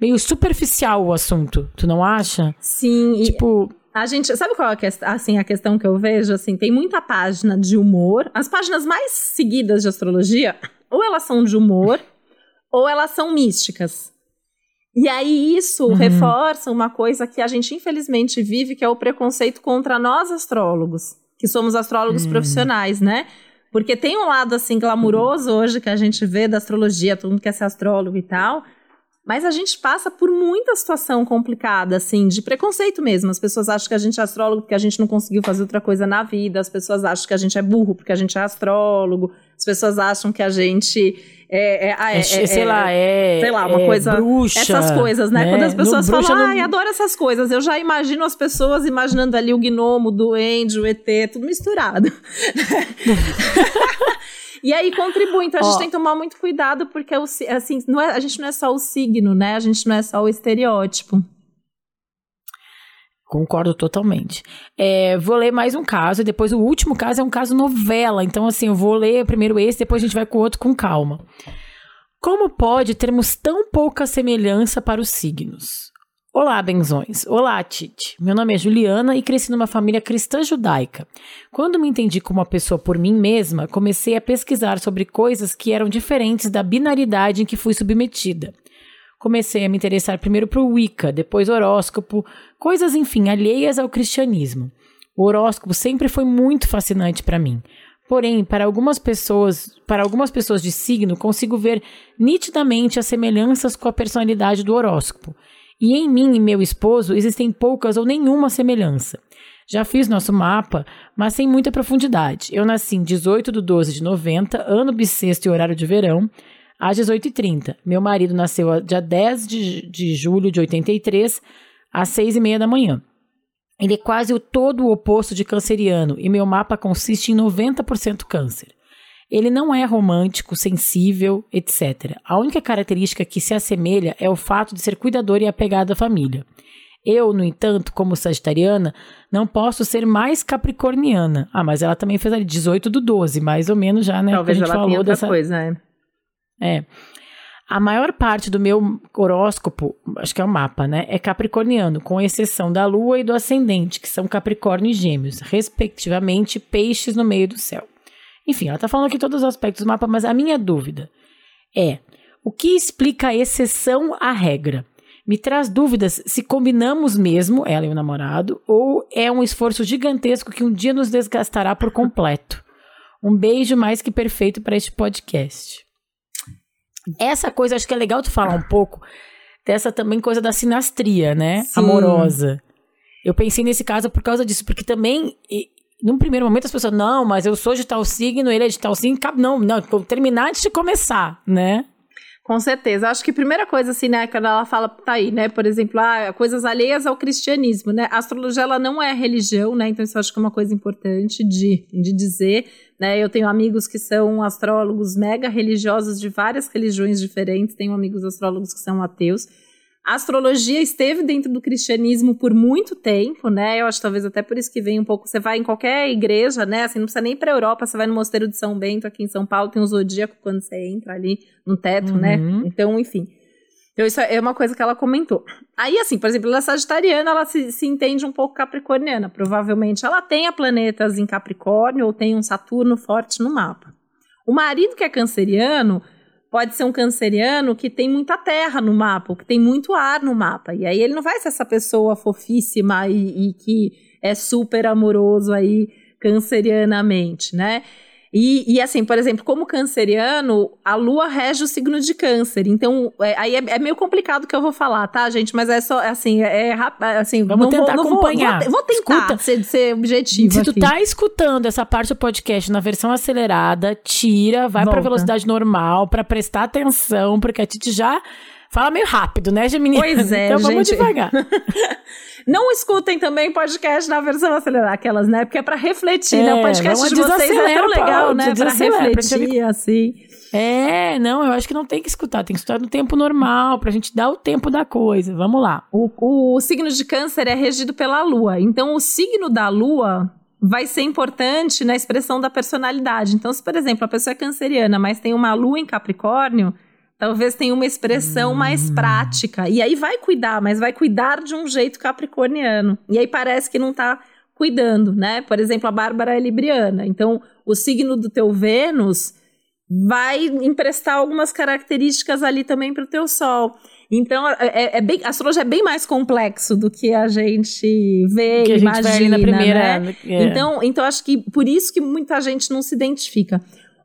meio superficial o assunto, tu não acha? Sim, e Tipo, a gente, sabe qual é a, quest- assim, a questão que eu vejo? Assim, tem muita página de humor. As páginas mais seguidas de astrologia, ou elas são de humor, ou elas são místicas. E aí isso Uhum. reforça uma coisa que a gente infelizmente vive, que é o preconceito contra nós astrólogos, que somos astrólogos Hum. profissionais, né? Porque tem um lado assim glamuroso hoje que a gente vê da astrologia, todo mundo quer ser astrólogo e tal. Mas a gente passa por muita situação complicada, assim, de preconceito mesmo. As pessoas acham que a gente é astrólogo porque a gente não conseguiu fazer outra coisa na vida. As pessoas acham que a gente é burro porque a gente é astrólogo. As pessoas acham que a gente é, é, ah, é, é- sei é- lá, é. sei lá, uma é coisa- Bruxa, essas coisas, né? Quando as No pessoas bruxa falam, não- ai, adoro essas coisas. Eu já imagino as pessoas imaginando ali o gnomo, o duende, o ET, tudo misturado. E aí contribui, então a gente Ó. tem que tomar muito cuidado, porque assim, não é, a gente não é só o signo, né? A gente não é só o estereótipo. Concordo totalmente. É, vou ler mais um caso, e depois o último caso é um caso novela. Então, assim, eu vou ler primeiro esse, depois a gente vai com o outro com calma. Como pode termos tão pouca semelhança para os signos? Olá, benzões. Olá, Tite. Meu nome é Juliana e cresci numa família cristã judaica. Quando me entendi como uma pessoa por mim mesma, comecei a pesquisar sobre coisas que eram diferentes da binaridade em que fui submetida. Comecei a me interessar primeiro por Wicca, depois horóscopo, coisas, enfim, alheias ao cristianismo. O horóscopo sempre foi muito fascinante para mim. Porém, para algumas pessoas, para algumas pessoas de signo, consigo ver nitidamente as semelhanças com a personalidade do horóscopo. E em mim e meu esposo existem poucas ou nenhuma semelhança. Já fiz nosso mapa, mas sem muita profundidade. Eu nasci em 18 de 12 de 90, ano bissexto e horário de verão, às 18h30. Meu marido nasceu dia 10 de, de julho de 83, às 6h30 da manhã. Ele é quase o todo o oposto de canceriano e meu mapa consiste em 90% câncer. Ele não é romântico, sensível, etc. A única característica que se assemelha é o fato de ser cuidador e apegado à família. Eu, no entanto, como sagitariana, não posso ser mais capricorniana. Ah, mas ela também fez ali 18 do 12, mais ou menos já, né? Talvez que a gente ela tenha falou outra dessa, coisa, né? É. A maior parte do meu horóscopo, acho que é o mapa, né? É capricorniano, com exceção da lua e do ascendente, que são capricórnio e gêmeos, respectivamente, peixes no meio do céu. Enfim, ela tá falando aqui todos os aspectos do mapa, mas a minha dúvida é: o que explica a exceção à regra? Me traz dúvidas se combinamos mesmo, ela e o namorado, ou é um esforço gigantesco que um dia nos desgastará por completo. Um beijo mais que perfeito para este podcast. Essa coisa, acho que é legal tu falar um pouco dessa também coisa da sinastria, né? Sim. Amorosa. Eu pensei nesse caso por causa disso, porque também, e, num primeiro momento, as pessoas, não, mas eu sou de tal signo, ele é de tal signo, não, não, terminar antes de começar, né? Com certeza. Acho que a primeira coisa, assim, né, quando ela fala, tá aí, né, por exemplo, ah, coisas alheias ao cristianismo, né? A astrologia, ela não é religião, né? Então, isso eu acho que é uma coisa importante de, de dizer, né? Eu tenho amigos que são astrólogos mega religiosos de várias religiões diferentes, tenho amigos astrólogos que são ateus. A astrologia esteve dentro do cristianismo por muito tempo, né? Eu acho talvez até por isso que vem um pouco. Você vai em qualquer igreja, né? Assim, não precisa nem ir pra Europa, você vai no Mosteiro de São Bento, aqui em São Paulo, tem um zodíaco quando você entra ali no teto, né? Uhum. Então, enfim. Então, isso é uma coisa que ela comentou. Aí, assim, por exemplo, ela é sagitariana, ela se, se entende um pouco capricorniana. Provavelmente ela tenha planetas em Capricórnio ou tem um Saturno forte no mapa. O marido que é canceriano pode ser um canceriano que tem muita terra no mapa, que tem muito ar no mapa. E aí ele não vai ser essa pessoa fofíssima e, e que é super amoroso aí cancerianamente, né? E, e, assim, por exemplo, como canceriano, a lua rege o signo de câncer. Então, é, aí é, é meio complicado o que eu vou falar, tá, gente? Mas é só, assim, é, é rap- assim... Vamos tentar vou, não vou- acompanhar. Vou, vou tentar ser, ser objetivo Se tu aqui. tá escutando essa parte do podcast na versão acelerada, tira, vai pra Volta. velocidade normal pra prestar atenção, porque a Titi já fala meio rápido, né, Geminiana? Pois é, Então vamos gente. devagar. Não escutem também podcast na versão acelerada, aquelas, né? Porque é pra refletir, né? O É, podcast de vocês é tão legal, pô, né? Pra desacelera, pra refletir, assim. É, não, eu acho que não tem que escutar, tem que escutar no tempo normal, pra gente dar o tempo da coisa. Vamos lá. O, o signo de câncer é regido pela lua. Então, o signo da lua vai ser importante na expressão da personalidade. Então, se, por exemplo, a pessoa é canceriana, mas tem uma lua em Capricórnio, talvez tenha uma expressão mais prática. E aí vai cuidar, mas vai cuidar de um jeito capricorniano. E aí parece que não tá cuidando, né? Por exemplo, a Bárbara é libriana. Então, o signo do teu Vênus vai emprestar algumas características ali também para o teu Sol. Então, é, é bem, a astrologia é bem mais complexo do que a gente vê Que a e gente imagina, ali na primeira. né? é. Então, então, acho que por isso que muita gente não se identifica.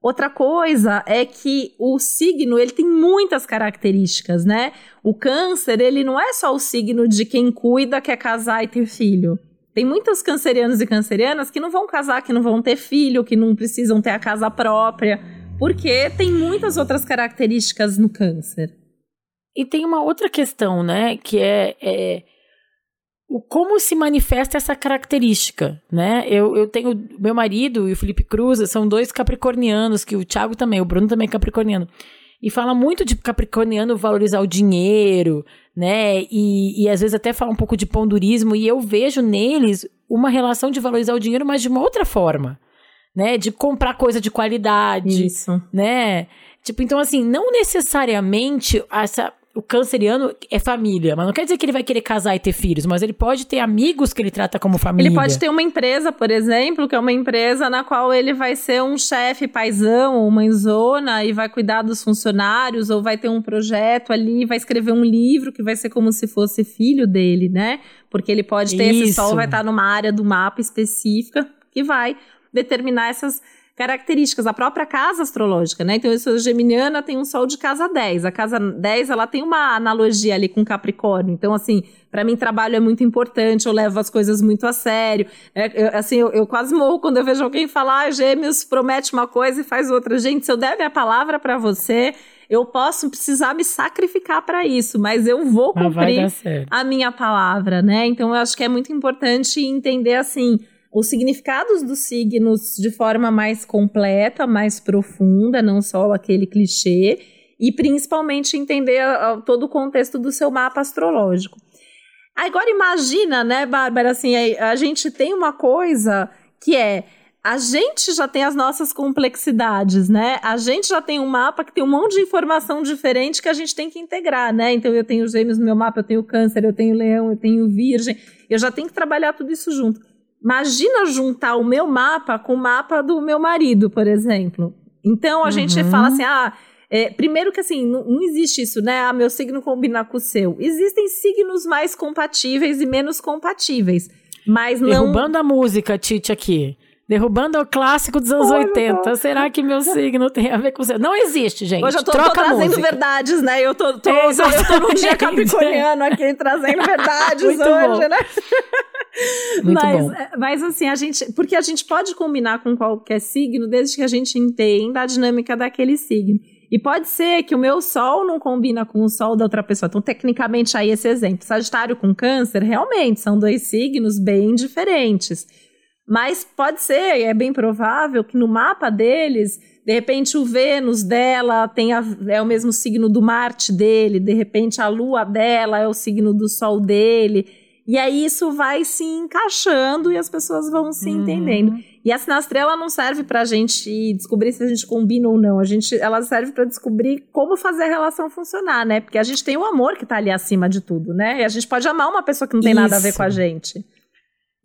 Outra coisa é que o signo, ele tem muitas características, né? O câncer, ele não é só o signo de quem cuida, quer casar e ter filho. Tem muitos cancerianos e cancerianas que não vão casar, que não vão ter filho, que não precisam ter a casa própria, porque tem muitas outras características no câncer. E tem uma outra questão, né? Que é, é o como se manifesta essa característica, né? Eu, eu tenho meu marido e o Felipe Cruz são dois capricornianos, que o Thiago também, o Bruno também é capricorniano. E fala muito de capricorniano valorizar o dinheiro, né? E, e às vezes até fala um pouco de pondurismo. E eu vejo neles uma relação de valorizar o dinheiro, mas de uma outra forma, né? De comprar coisa de qualidade, Isso. né? Tipo, então assim, não necessariamente essa o canceriano é família, mas não quer dizer que ele vai querer casar e ter filhos, mas ele pode ter amigos que ele trata como família. Ele pode ter uma empresa, por exemplo, que é uma empresa na qual ele vai ser um chefe paisão ou mãezona e vai cuidar dos funcionários, ou vai ter um projeto ali, vai escrever um livro que vai ser como se fosse filho dele, né? Porque ele pode ter esse Isso. sol, vai estar numa área do mapa específica que vai determinar essas características, a própria casa astrológica, né? Então, eu sou geminiana, tem um sol de casa 10. A casa 10, ela tem uma analogia ali com Capricórnio. Então, assim, para mim, trabalho é muito importante, eu levo as coisas muito a sério. É, eu- assim, eu, eu quase morro quando eu vejo alguém falar, ah, gêmeos promete uma coisa e faz outra. Gente, se eu der minha palavra para você, eu posso precisar me sacrificar para isso, mas eu vou cumprir a minha palavra, né? Então eu acho que é muito importante entender assim os significados dos signos de forma mais completa, mais profunda, não só aquele clichê, e principalmente entender ah, ah, todo o contexto do seu mapa astrológico. Agora imagina, né, Bárbara, assim, a, gente tem uma coisa que é a gente já tem as nossas complexidades, né? A gente já tem um mapa que tem um monte de informação diferente que a gente tem que integrar, né? Então eu tenho gêmeos no meu mapa, eu tenho câncer, eu tenho leão, eu tenho virgem. Eu já tenho que trabalhar tudo isso junto. Imagina juntar o meu mapa com o mapa do meu marido, por exemplo. Então a gente Uhum. fala assim, ah, é, primeiro que assim, não, não existe isso, né? Ah, meu signo combina com o seu. Existem signos mais compatíveis e menos compatíveis. Mas não. Derrubando a música, Tite, aqui. Derrubando o clássico dos anos Olha 80. Será que meu signo tem a ver com o seu? Não existe, gente. Hoje eu tô, tô Troca a trazendo música. verdades, né? Eu tô, tô, É, eu tô num dia capricorniano aqui, trazendo verdades hoje, bom. né? Muito mas, bom. é, mas assim, a gente. Porque a gente pode combinar com qualquer signo, desde que a gente entenda a dinâmica daquele signo. E pode ser que o meu sol não combina com o sol da outra pessoa. Então, tecnicamente, aí esse exemplo. Sagitário com câncer, realmente, são dois signos bem diferentes. Mas pode ser, é bem provável que no mapa deles, de repente o Vênus dela tem a- é o mesmo signo do Marte dele, de repente a Lua dela é o signo do Sol dele. E aí isso vai se encaixando e as pessoas vão se Uhum. entendendo. E a sinastrela não serve pra gente descobrir se a gente combina ou não. A gente, ela serve pra descobrir como fazer a relação funcionar, né? Porque a gente tem o amor que tá ali acima de tudo, né? E a gente pode amar uma pessoa que não tem nada a ver Isso. com a gente.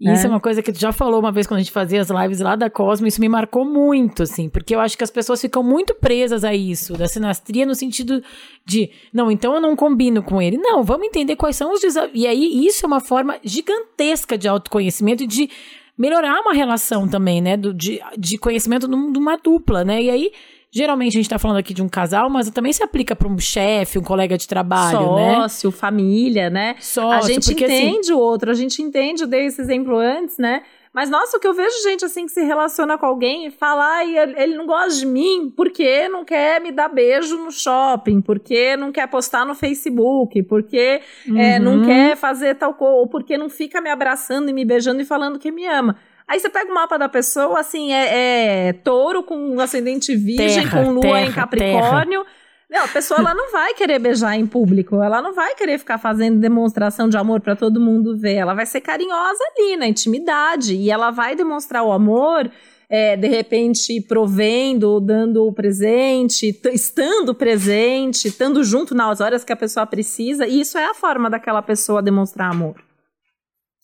E Isso É. é uma coisa que tu já falou uma vez quando a gente fazia as lives lá da Cosmo, isso me marcou muito, assim, porque eu acho que as pessoas ficam muito presas a isso, da sinastria no sentido de, não, então eu não combino com ele. Não, vamos entender quais são os desafios. E aí, isso é uma forma gigantesca de autoconhecimento e de melhorar uma relação também, né? Do, de, de conhecimento de uma dupla, né? E aí, geralmente a gente tá falando aqui de um casal, mas também se aplica para um chefe, um colega de trabalho, né? Sócio, família, né? Sócio, a gente porque, assim, entende o outro, a gente entende, eu dei esse exemplo antes, né? Mas, nossa, o que eu vejo gente assim que se relaciona com alguém e fala, ai, ele não gosta de mim porque não quer me dar beijo no shopping, porque não quer postar no Facebook, porque uhum. é, não uhum. quer fazer tal coisa, ou porque não fica me abraçando e me beijando e falando que me ama. Aí você pega o mapa da pessoa, assim, é, é touro com ascendente virgem, terra, com lua terra, em Capricórnio. Terra. Não, a pessoa ela não vai querer beijar em público, ela não vai querer ficar fazendo demonstração de amor para todo mundo ver. Ela vai ser carinhosa ali na intimidade e ela vai demonstrar o amor é, de repente provendo, dando o presente, estando presente, estando junto nas horas que a pessoa precisa, e isso é a forma daquela pessoa demonstrar amor.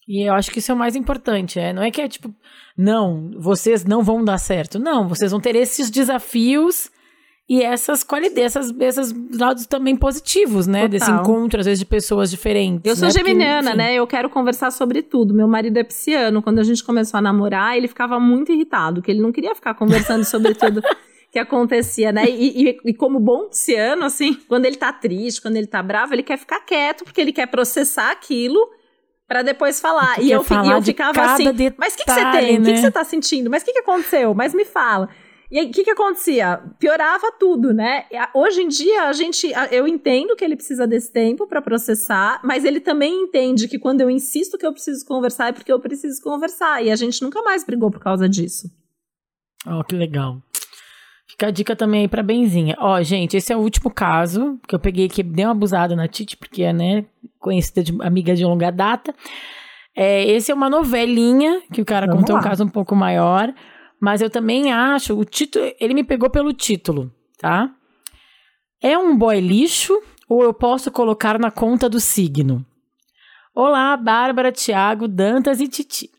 E eu acho que isso é o mais importante, é, não é que é tipo, não, vocês não vão dar certo. Não, vocês vão ter esses desafios e essas qualidades, essas, esses lados também positivos, né? Total. Desse encontro, às vezes, de pessoas diferentes. Eu sou né? geminiana, Porque, né? Eu quero conversar sobre tudo. Meu marido é pisciano. Quando a gente começou a namorar, ele ficava muito irritado, que ele não queria ficar conversando sobre tudo que acontecia, né? E, e, e, como bom pisciano, assim, quando ele tá triste, quando ele tá bravo, ele quer ficar quieto, porque ele quer processar aquilo para depois falar. E eu, e eu ficava assim, detalhe, mas o que, que, você tem? O que, que, né? você tá sentindo? Mas o que, que aconteceu? Mas me fala. E aí, o que que acontecia? Piorava tudo, né? Hoje em dia, a gente, eu entendo que ele precisa desse tempo para processar, mas ele também entende que quando eu insisto que eu preciso conversar é porque eu preciso conversar. E a gente nunca mais brigou por causa disso. Oh, que legal. Fica a dica também aí pra Benzinha. Ó, gente, esse é o último caso que eu peguei que deu uma abusada na Titi, porque é, né, conhecida de amiga de longa data. É, esse é uma novelinha que o cara Vamos contou lá. um caso um pouco maior. Mas eu também acho, o título, ele me pegou pelo título, tá? É um boy lixo ou eu posso colocar na conta do signo? Olá, Bárbara, Tiago, Dantas e Titi.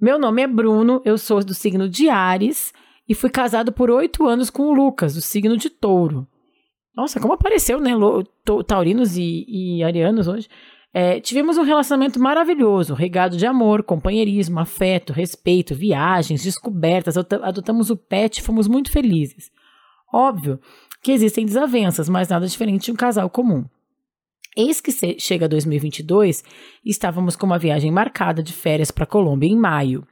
Meu nome é Bruno, eu sou do signo de Ares e fui casado por oito anos com o Lucas, do signo de Touro. Nossa, como apareceu, né? Taurinos e, e arianos hoje. É, tivemos um relacionamento maravilhoso, regado de amor, companheirismo, afeto, respeito, viagens, descobertas, adotamos o pet e fomos muito felizes. Óbvio que existem desavenças, mas nada diferente de um casal comum. Eis que chega 2022 e estávamos com uma viagem marcada de férias para Colômbia em maio.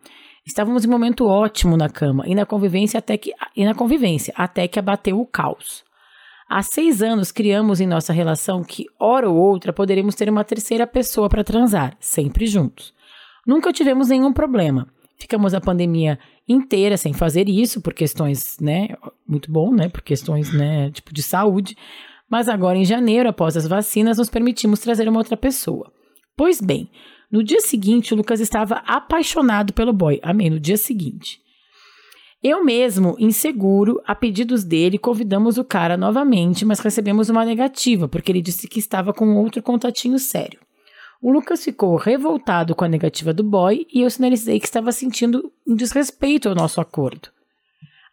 Estávamos em momento ótimo na cama e na convivência até que, e na convivência, até que abateu o caos. Há seis anos criamos em nossa relação que, hora ou outra, poderíamos ter uma terceira pessoa para transar, sempre juntos. Nunca tivemos nenhum problema. Ficamos a pandemia inteira sem fazer isso, por questões, né? Muito bom, né? Por questões, né? Tipo de saúde. Mas agora, em janeiro, após as vacinas, nos permitimos trazer uma outra pessoa. Pois bem, no dia seguinte, o Lucas estava apaixonado pelo boy. Amém, no dia seguinte. Eu mesmo, inseguro, a pedidos dele, convidamos o cara novamente, mas recebemos uma negativa, porque ele disse que estava com outro contatinho sério. O Lucas ficou revoltado com a negativa do boy e eu sinalizei que estava sentindo um desrespeito ao nosso acordo.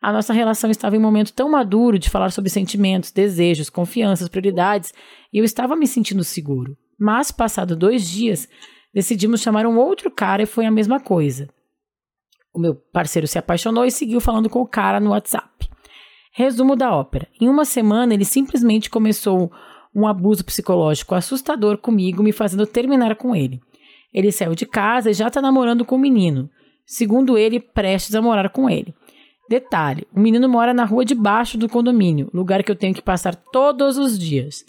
A nossa relação estava em um momento tão maduro de falar sobre sentimentos, desejos, confianças, prioridades, e eu estava me sentindo seguro. Mas, passado dois dias, decidimos chamar um outro cara e foi a mesma coisa. O meu parceiro se apaixonou e seguiu falando com o cara no WhatsApp. Resumo da ópera. Em uma semana, ele simplesmente começou um abuso psicológico assustador comigo, me fazendo terminar com ele. Ele saiu de casa e já está namorando com o menino. Segundo ele, prestes a morar com ele. Detalhe: o menino mora na rua de baixo do condomínio, lugar que eu tenho que passar todos os dias.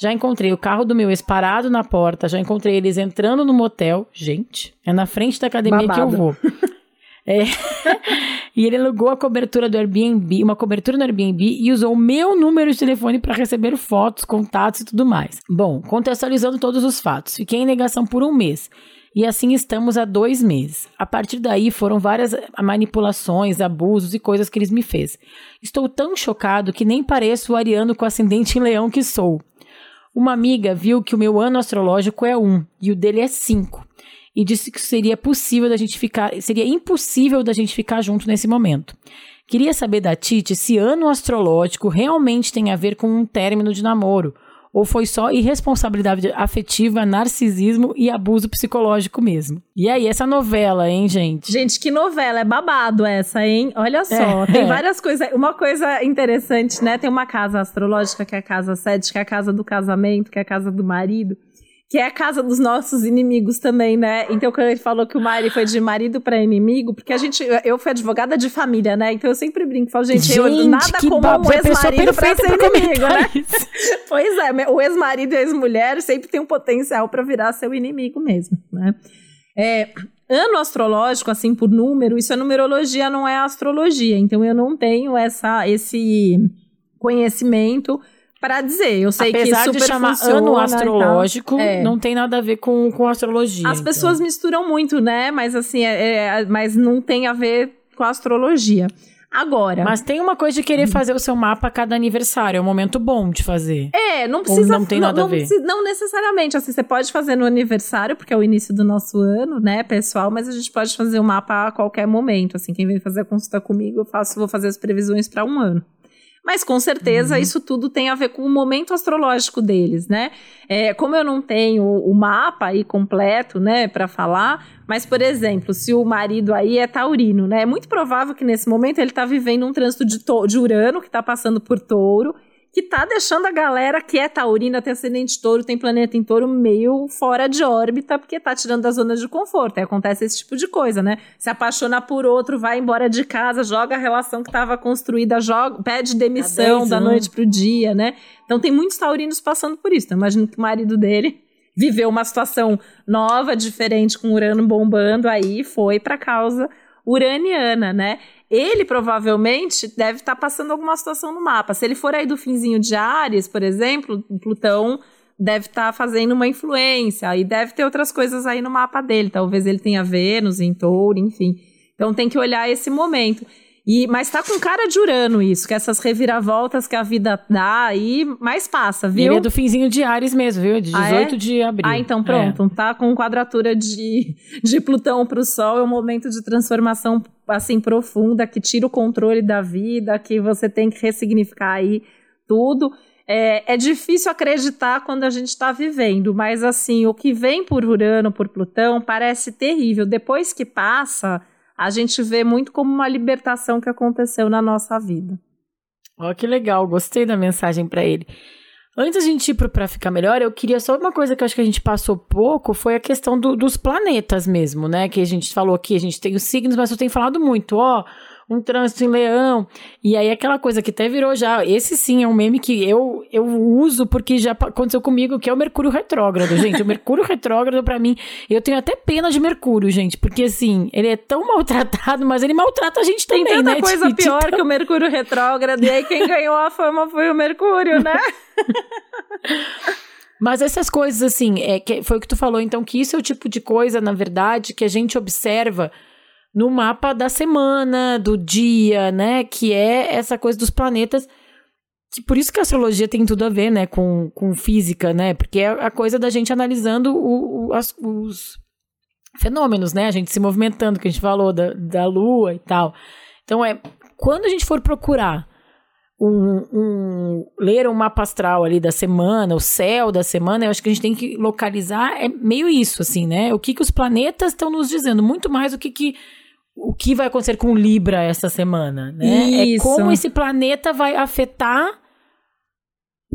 Já encontrei o carro do meu ex parado na porta, já encontrei eles entrando no motel. Gente, é na frente da academia Babado. que eu vou. É. e ele alugou a cobertura do Airbnb, uma cobertura no Airbnb e usou o meu número de telefone para receber fotos, contatos e tudo mais. Bom, contextualizando todos os fatos, fiquei em negação por um mês. E assim estamos há dois meses. A partir daí foram várias manipulações, abusos e coisas que eles me fez. Estou tão chocado que nem pareço o ariano com ascendente em leão que sou. Uma amiga viu que o meu ano astrológico é 1 e o dele é 5 e disse que seria possível da gente ficar, seria impossível da gente ficar junto nesse momento. Queria saber da Titi se ano astrológico realmente tem a ver com um término de namoro ou foi só irresponsabilidade afetiva, narcisismo e abuso psicológico mesmo. E aí, essa novela, hein, gente? Gente, que novela, é babado essa, hein? Olha só, é, tem é. várias coisas. Uma coisa interessante, né? Tem uma casa astrológica que é a casa 7, que é a casa do casamento, que é a casa do marido que é a casa dos nossos inimigos também, né? Então, quando ele falou que o Mari foi de marido para inimigo, porque a gente, eu fui advogada de família, né? Então eu sempre brinco, falo, gente, gente eu, nada como um ex-marido pra ser inimigo, né? pois é, o ex-marido e a ex-mulher sempre tem um potencial para virar seu inimigo mesmo, né? É, ano astrológico, assim, por número, isso é numerologia, não é astrologia. Então eu não tenho essa, esse conhecimento para dizer. Eu sei Apesar que super de chamar ano astrológico, é. não tem nada a ver com, com astrologia. As então. pessoas misturam muito, né? Mas assim, é, é, mas não tem a ver com a astrologia. Agora. Mas tem uma coisa de querer fazer o seu mapa a cada aniversário. É um momento bom de fazer. É, não precisa. Ou não tem nada não, a ver. Não, não necessariamente. Assim, você pode fazer no aniversário, porque é o início do nosso ano, né, pessoal? Mas a gente pode fazer o mapa a qualquer momento. Assim, quem vem fazer a consulta comigo, eu faço, vou fazer as previsões para um ano. Mas com certeza uhum. isso tudo tem a ver com o momento astrológico deles, né? É, como eu não tenho o mapa aí completo, né, para falar, mas por exemplo, se o marido aí é taurino, né, é muito provável que nesse momento ele tá vivendo um trânsito de, de Urano que tá passando por Touro que tá deixando a galera que é taurina, tem ascendente touro, tem planeta em touro meio fora de órbita, porque tá tirando da zona de conforto. Aí acontece esse tipo de coisa, né? Se apaixona por outro, vai embora de casa, joga a relação que estava construída, joga, pede demissão da noite pro dia, né? Então tem muitos taurinos passando por isso. Então, imagino que o marido dele viveu uma situação nova, diferente, com Urano bombando aí, foi para causa uraniana, né? Ele provavelmente deve estar tá passando alguma situação no mapa. Se ele for aí do finzinho de Ares, por exemplo, Plutão deve estar tá fazendo uma influência e deve ter outras coisas aí no mapa dele. Talvez ele tenha Vênus em Touro, enfim. Então tem que olhar esse momento. E, mas tá com cara de Urano isso, que essas reviravoltas que a vida dá aí, mais passa, viu? Ele é do finzinho de Ares mesmo, viu? De 18 ah, é? de abril. Ah, então pronto. É. Tá com quadratura de, de Plutão pro Sol, é um momento de transformação, assim, profunda, que tira o controle da vida, que você tem que ressignificar aí tudo. É, é difícil acreditar quando a gente está vivendo, mas assim, o que vem por Urano, por Plutão, parece terrível. Depois que passa a gente vê muito como uma libertação que aconteceu na nossa vida. Ó, oh, que legal, gostei da mensagem para ele. Antes a gente ir para ficar melhor, eu queria só uma coisa que eu acho que a gente passou pouco, foi a questão do, dos planetas mesmo, né? Que a gente falou aqui, a gente tem os signos, mas eu tenho falado muito, ó, um trânsito em leão. E aí aquela coisa que até virou já. Esse sim é um meme que eu, eu uso porque já aconteceu comigo, que é o Mercúrio retrógrado, gente. o Mercúrio retrógrado, para mim, eu tenho até pena de Mercúrio, gente. Porque assim, ele é tão maltratado, mas ele maltrata a gente Tem também, né? Tem coisa tipo, pior então... que o Mercúrio retrógrado. E aí quem ganhou a fama foi o Mercúrio, né? Mas essas coisas, assim, é, que foi o que tu falou, então, que isso é o tipo de coisa, na verdade, que a gente observa no mapa da semana, do dia, né? Que é essa coisa dos planetas. Que por isso que a astrologia tem tudo a ver, né? Com, com física, né? Porque é a coisa da gente analisando o, o, as, os fenômenos, né? A gente se movimentando, que a gente falou da, da lua e tal. Então, é quando a gente for procurar um, um, ler um mapa astral ali da semana, o céu da semana, eu acho que a gente tem que localizar, é meio isso, assim, né? O que, que os planetas estão nos dizendo, muito mais o que, que o que vai acontecer com Libra essa semana, né? É Isso. É como esse planeta vai afetar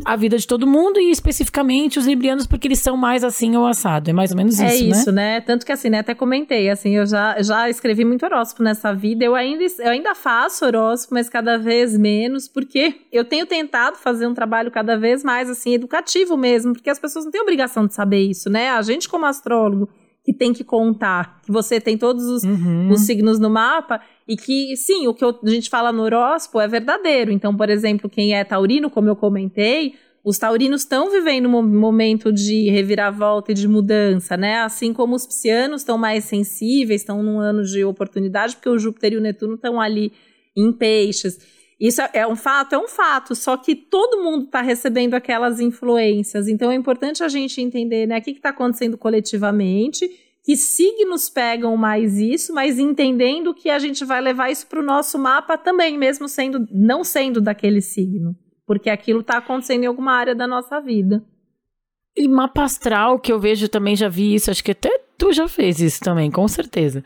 a vida de todo mundo e especificamente os librianos porque eles são mais assim ou assado. É mais ou menos isso, né? É isso, né? né? Tanto que assim, né, até comentei, assim, eu já, já escrevi muito horóscopo nessa vida. Eu ainda, eu ainda faço horóscopo, mas cada vez menos, porque eu tenho tentado fazer um trabalho cada vez mais assim educativo mesmo, porque as pessoas não têm obrigação de saber isso, né? A gente como astrólogo que tem que contar, que você tem todos os, uhum. os signos no mapa e que, sim, o que a gente fala no horóscopo é verdadeiro. Então, por exemplo, quem é taurino, como eu comentei, os taurinos estão vivendo um momento de reviravolta e de mudança, né? Assim como os piscianos estão mais sensíveis, estão num ano de oportunidade, porque o Júpiter e o Netuno estão ali em peixes. Isso é, é um fato? É um fato, só que todo mundo está recebendo aquelas influências. Então é importante a gente entender né, o que está acontecendo coletivamente, que signos pegam mais isso, mas entendendo que a gente vai levar isso para o nosso mapa também, mesmo sendo não sendo daquele signo. Porque aquilo está acontecendo em alguma área da nossa vida. E mapa astral, que eu vejo também, já vi isso, acho que até tu já fez isso também, com certeza.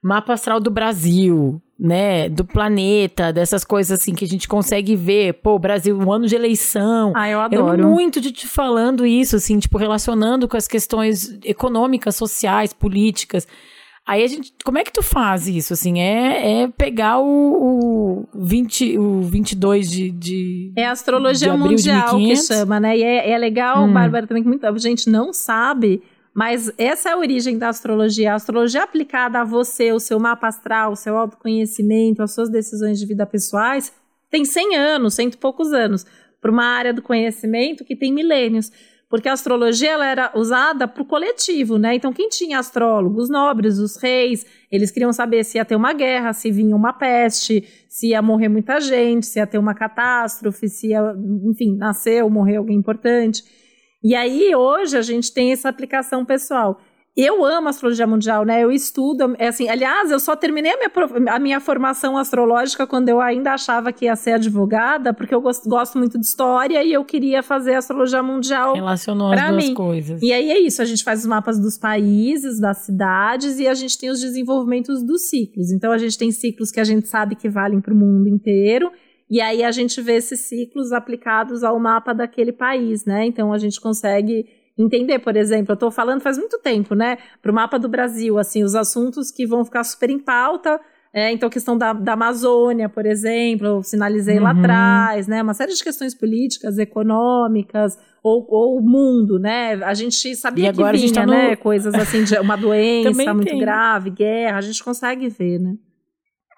Mapa astral do Brasil, né, do planeta, dessas coisas assim que a gente consegue ver. Pô, Brasil, um ano de eleição. Ah, eu adoro. Eu muito de te falando isso, assim, tipo, relacionando com as questões econômicas, sociais, políticas. Aí a gente, como é que tu faz isso, assim? É, é pegar o, o, 20, o 22 de, de É a astrologia mundial que chama, né? E é, é legal, hum. Bárbara, também que muita gente não sabe, mas essa é a origem da astrologia. A astrologia aplicada a você, o seu mapa astral, o seu autoconhecimento, as suas decisões de vida pessoais, tem 100 anos, cento e poucos anos, para uma área do conhecimento que tem milênios porque a astrologia ela era usada para o coletivo, né? Então, quem tinha astrólogos, os nobres, os reis, eles queriam saber se ia ter uma guerra, se vinha uma peste, se ia morrer muita gente, se ia ter uma catástrofe, se ia, enfim, nascer ou morrer alguém importante. E aí, hoje, a gente tem essa aplicação pessoal eu amo astrologia mundial, né? Eu estudo, é assim, aliás, eu só terminei a minha, a minha formação astrológica quando eu ainda achava que ia ser advogada, porque eu gosto, gosto muito de história e eu queria fazer astrologia mundial. Relacionou as duas mim. coisas. E aí é isso, a gente faz os mapas dos países, das cidades e a gente tem os desenvolvimentos dos ciclos. Então a gente tem ciclos que a gente sabe que valem para o mundo inteiro. E aí a gente vê esses ciclos aplicados ao mapa daquele país, né? Então a gente consegue entender, por exemplo, eu estou falando faz muito tempo, né, para o mapa do Brasil, assim, os assuntos que vão ficar super em pauta, é, então, a questão da, da Amazônia, por exemplo, eu sinalizei uhum. lá atrás, né? Uma série de questões políticas, econômicas, ou, ou o mundo, né? A gente sabia e que vinha, tá né? Coisas assim, de uma doença muito grave, guerra, a gente consegue ver, né?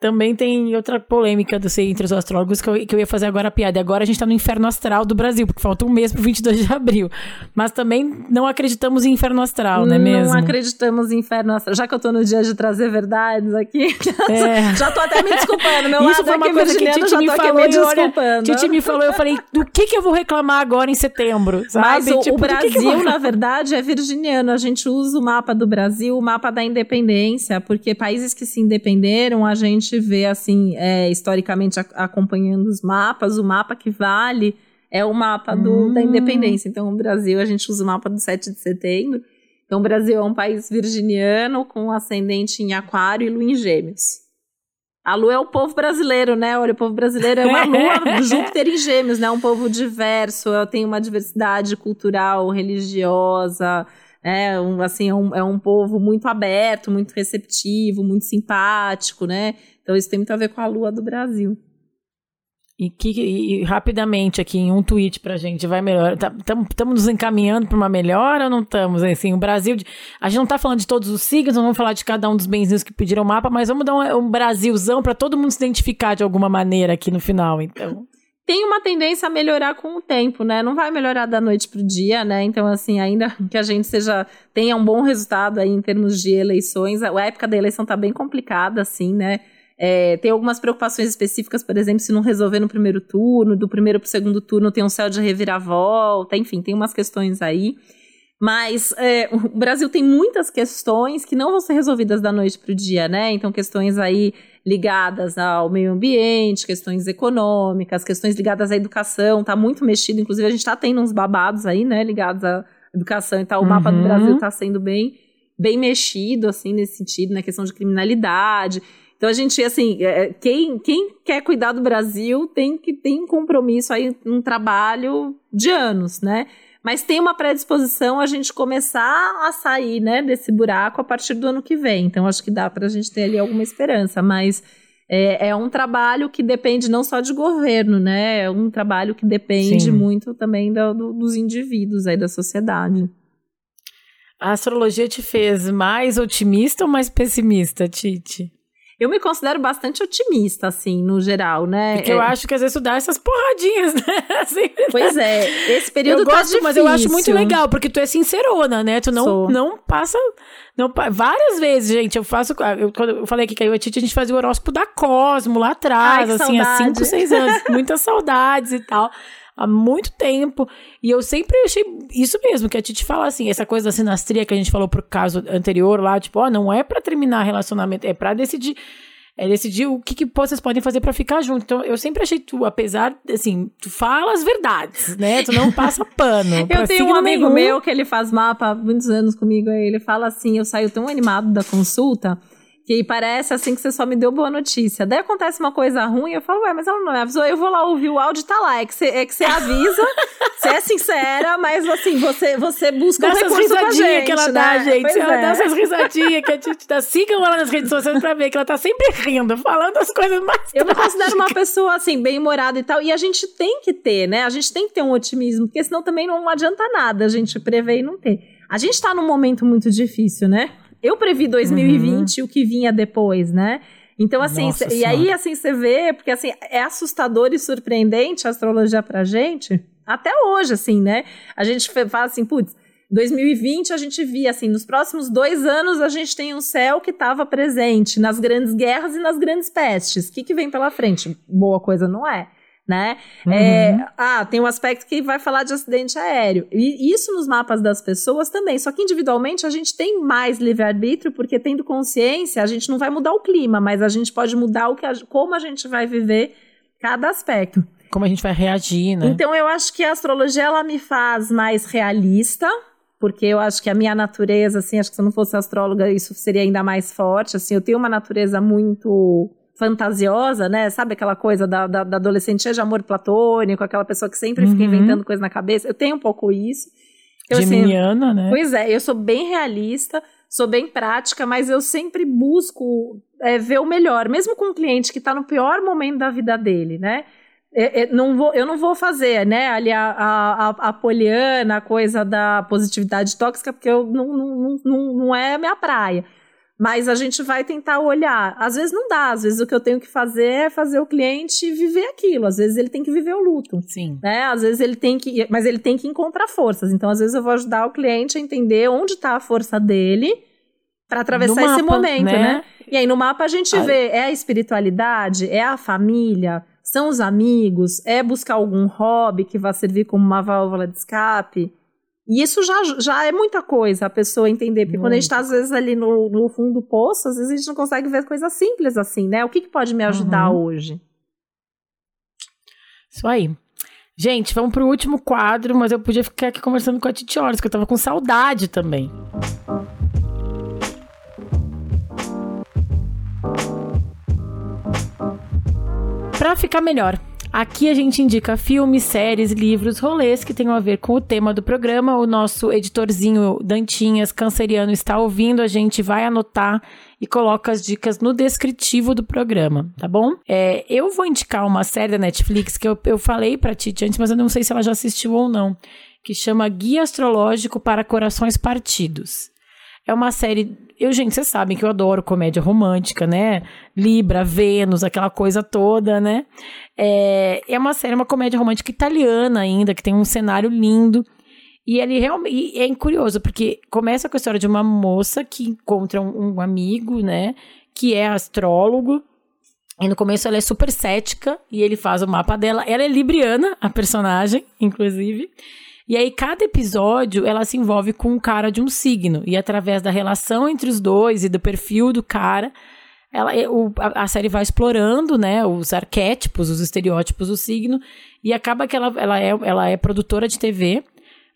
Também tem outra polêmica do ser entre os astrólogos que eu, que eu ia fazer agora a piada. Agora a gente tá no inferno astral do Brasil, porque falta um mês pro 22 de abril. Mas também não acreditamos em inferno astral, não é mesmo? Não acreditamos em inferno astral. Já que eu tô no dia de trazer verdades aqui, é. já tô até me desculpando. Meu Isso foi uma coisa que Titi me falou. Me desculpando. Titi me falou, eu falei, do que que eu vou reclamar agora em setembro? Sabe? Mas o, tipo, o Brasil, que que na verdade, é virginiano. A gente usa o mapa do Brasil, o mapa da independência, porque países que se independeram, a gente gente vê, assim, é, historicamente a, acompanhando os mapas, o mapa que vale é o mapa do, hum. da independência. Então, o Brasil, a gente usa o mapa do 7 de setembro. Então, o Brasil é um país virginiano com ascendente em aquário e lua em gêmeos. A lua é o povo brasileiro, né? Olha, o povo brasileiro é uma lua Júpiter em gêmeos, né? Um povo diverso, tem uma diversidade cultural, religiosa, é um, assim, é um, é um povo muito aberto, muito receptivo, muito simpático, né? Então isso tem muito a ver com a lua do Brasil. E, que, e rapidamente aqui em um tweet pra gente, vai melhor. Estamos tá, nos encaminhando para uma melhora ou não estamos? Assim, o Brasil. A gente não está falando de todos os signos, não vamos falar de cada um dos benzinhos que pediram o mapa, mas vamos dar um, um Brasilzão para todo mundo se identificar de alguma maneira aqui no final, então. Tem uma tendência a melhorar com o tempo, né? Não vai melhorar da noite pro dia, né? Então, assim, ainda que a gente seja tenha um bom resultado aí em termos de eleições, a época da eleição tá bem complicada, assim, né? É, tem algumas preocupações específicas, por exemplo, se não resolver no primeiro turno, do primeiro para o segundo turno tem um céu de reviravolta, enfim, tem umas questões aí. Mas é, o Brasil tem muitas questões que não vão ser resolvidas da noite para o dia, né? Então, questões aí ligadas ao meio ambiente, questões econômicas, questões ligadas à educação, tá muito mexido. Inclusive, a gente está tendo uns babados aí, né? Ligados à educação e tal. O uhum. mapa do uhum. Brasil está sendo bem, bem mexido, assim, nesse sentido, na questão de criminalidade. Então a gente, assim, é, é, quem, quem quer cuidar do Brasil tem que ter um compromisso aí, um trabalho de anos, né? Mas tem uma predisposição a gente começar a sair, né, desse buraco a partir do ano que vem. Então acho que dá para a gente ter ali alguma esperança, mas é, é, um trabalho que depende não só de governo, né? É um trabalho que depende Sim. muito também do, do, dos indivíduos aí da sociedade. A astrologia te fez mais otimista ou mais pessimista, Titi? Eu me considero bastante otimista, assim, no geral, né? Porque é. eu acho que às vezes tu dá essas porradinhas, né? Assim, pois é, esse período eu tá gosto, difícil. Mas eu acho muito legal, porque tu é sincerona, né? Tu não, não passa... Não, várias vezes, gente, eu faço... Eu, quando eu falei que caiu a Titi, a gente fazia o horóscopo da Cosmo lá atrás, Ai, assim, há cinco, seis anos. Muitas saudades e tal há muito tempo. E eu sempre achei isso mesmo, que a Titi fala assim, essa coisa da sinastria que a gente falou pro caso anterior lá, tipo, ó, oh, não é para terminar relacionamento, é para decidir é decidir o que, que vocês podem fazer para ficar junto. Então, eu sempre achei tu, apesar, assim, tu fala as verdades, né? Tu não passa pano. eu tenho um amigo nenhum. meu que ele faz mapa há muitos anos comigo, aí ele fala assim, eu saio tão animado da consulta Que parece assim que você só me deu boa notícia. Daí acontece uma coisa ruim, eu falo, ué, mas ela não me avisou. Eu vou lá ouvir o áudio e tá lá. É que você, é que você avisa, você é sincera, mas assim, você, você busca Dá um essas risadinhas gente, que ela né? dá, gente. Pois ela é. dá essas risadinhas que a gente dá. Sigam ela nas redes sociais pra ver que ela tá sempre rindo, falando as coisas mais Eu me considero uma trágicas. pessoa, assim, bem-humorada e tal. E a gente tem que ter, né? A gente tem que ter um otimismo, porque senão também não adianta nada a gente prever e não ter. A gente tá num momento muito difícil, né? Eu previ 2020 e o que vinha depois, né? Então, assim, Nossa e Senhora. aí, assim, você vê, porque assim, é assustador e surpreendente a astrologia pra gente, até hoje, assim, né? A gente fala assim, putz, 2020 a gente via, assim, nos próximos dois anos a gente tem um céu que estava presente nas grandes guerras e nas grandes pestes. O que, que vem pela frente? Boa coisa não é, né? É, ah, tem um aspecto que vai falar de acidente aéreo. E isso nos mapas das pessoas também. Só que individualmente a gente tem mais livre-arbítrio, porque tendo consciência, a gente não vai mudar o clima, mas a gente pode mudar o que a- como a gente vai viver cada aspecto. Como a gente vai reagir, né? Então eu acho que a astrologia ela me faz mais realista, porque eu acho que a minha natureza, assim, acho que se eu não fosse astróloga isso seria ainda mais forte, assim, eu tenho uma natureza muito fantasiosa, né? Sabe aquela coisa da, da, da adolescente cheia de amor platônico, aquela pessoa que sempre fica Uhum. inventando coisa na cabeça. Eu tenho um pouco isso. Eu, assim, Geminiana, né? Pois é, eu sou bem realista, sou bem prática, mas eu sempre busco é, ver o melhor, mesmo com um cliente que está no pior momento da vida dele, né? É, é, não vou, eu não vou fazer, né, ali a, a, a, poliana, a coisa da positividade tóxica, porque eu não, não, não, não é a minha praia. Mas a gente vai tentar olhar. Às vezes não dá, às vezes o que eu tenho que fazer é fazer o cliente viver aquilo, às vezes ele tem que viver o luto Sim. né? Às vezes ele tem que, mas ele tem que encontrar forças. Então, às vezes eu vou ajudar o cliente a entender onde está a força dele para atravessar No esse mapa, momento, né? né? E aí no mapa a gente vê é a espiritualidade, é a família, são os amigos, é buscar algum hobby que vá servir como uma válvula de escape. E isso já, já é muita coisa a pessoa entender, porque quando a gente está às vezes ali no, no fundo do poço, às vezes a gente não consegue ver coisas simples assim, né? O que, que pode me ajudar Uhum. hoje? Isso aí. Gente, vamos pro último quadro, mas eu podia ficar aqui conversando com a Titi horas, que eu tava com saudade também. Pra ficar melhor, aqui a gente indica filmes, séries, livros, rolês que tenham a ver com o tema do programa. O nosso editorzinho Dantinhas, canceriano, está ouvindo, a gente vai anotar e coloca as dicas no descritivo do programa, tá bom? É, eu vou indicar uma série da Netflix que eu, eu falei pra Titi antes, mas eu não sei se ela já assistiu ou não, que chama Guia Astrológico para Corações Partidos. É uma série. Eu, gente, vocês sabem que eu adoro comédia romântica, né? Libra, Vênus, aquela coisa toda, né? É, é uma série, uma comédia romântica italiana ainda, que tem um cenário lindo. E ele realmente. É curioso, porque começa com a história de uma moça que encontra um, um amigo, né? Que é astrólogo. E no começo ela é super cética e ele faz o mapa dela. Ela é libriana, a personagem, inclusive. E aí, cada episódio, ela se envolve com um cara de um signo. E através da relação entre os dois e do perfil do cara, ela, é- o- a, série vai explorando, né, os arquétipos, os estereótipos do signo. E acaba que ela, ela, é, ela é produtora de TV.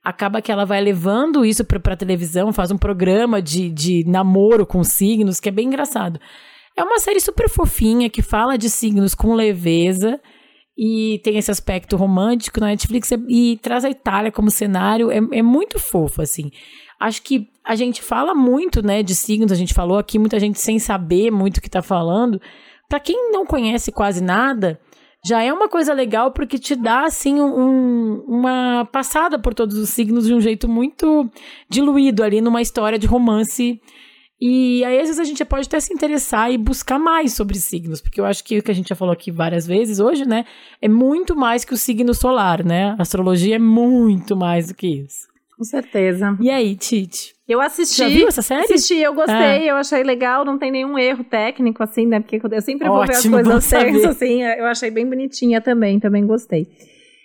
Acaba que ela vai levando isso pra televisão, faz um programa de, de namoro com signos, que é bem engraçado. É uma série super fofinha, que fala de signos com leveza e tem esse aspecto romântico na Netflix e traz a Itália como cenário, é, é muito fofo, assim. Acho que a gente fala muito, né, de signos, a gente falou aqui, muita gente sem saber muito o que tá falando. Pra quem não conhece quase nada, já é uma coisa legal porque te dá, assim, um- uma passada por todos os signos de um jeito muito diluído ali numa história de romance e aí, às vezes, a gente pode até se interessar e buscar mais sobre signos, porque eu acho que o que a gente já falou aqui várias vezes hoje, né, é muito mais que o signo solar, né? A astrologia é muito mais do que isso. Com certeza. E aí, Tite? Eu assisti. Já viu essa série? Assisti, eu gostei, eu achei legal, não tem nenhum erro técnico, assim, né? Porque eu sempre vou ver as Ótimo, coisas certas, assim, eu achei bem bonitinha também, também gostei.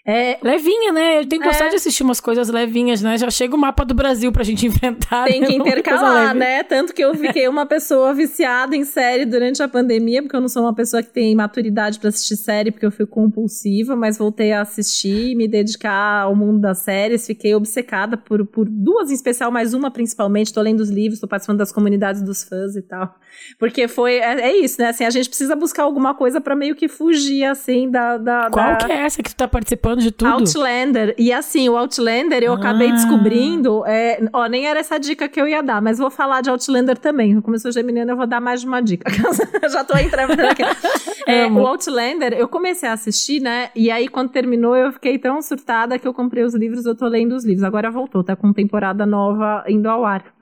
É, levinha, né? Eu tenho gostado é. de assistir umas coisas levinhas, né? Já chega o mapa do Brasil pra gente enfrentar. Tem que intercalar, né? Tanto que eu fiquei uma pessoa viciada em série durante a pandemia, porque eu não sou uma pessoa que tem maturidade para assistir série, porque eu fui compulsiva, mas voltei a assistir, me dedicar ao mundo das séries. Fiquei obcecada por, por duas em especial, mais uma principalmente. Tô lendo os livros, tô participando das comunidades dos fãs e tal. Porque foi. É, é isso, né? Assim, a gente precisa buscar alguma coisa para meio que fugir, assim, da. da Qual da... que é essa que tu tá participando de tudo? Outlander. E assim, o Outlander eu ah. acabei descobrindo. É, ó, nem era essa dica que eu ia dar, mas vou falar de Outlander também. Como eu sou geminiana, eu vou dar mais de uma dica. Já tô entrando aqui. é, o Outlander, eu comecei a assistir, né? E aí, quando terminou, eu fiquei tão surtada que eu comprei os livros, eu tô lendo os livros. Agora voltou, tá com temporada nova indo ao ar.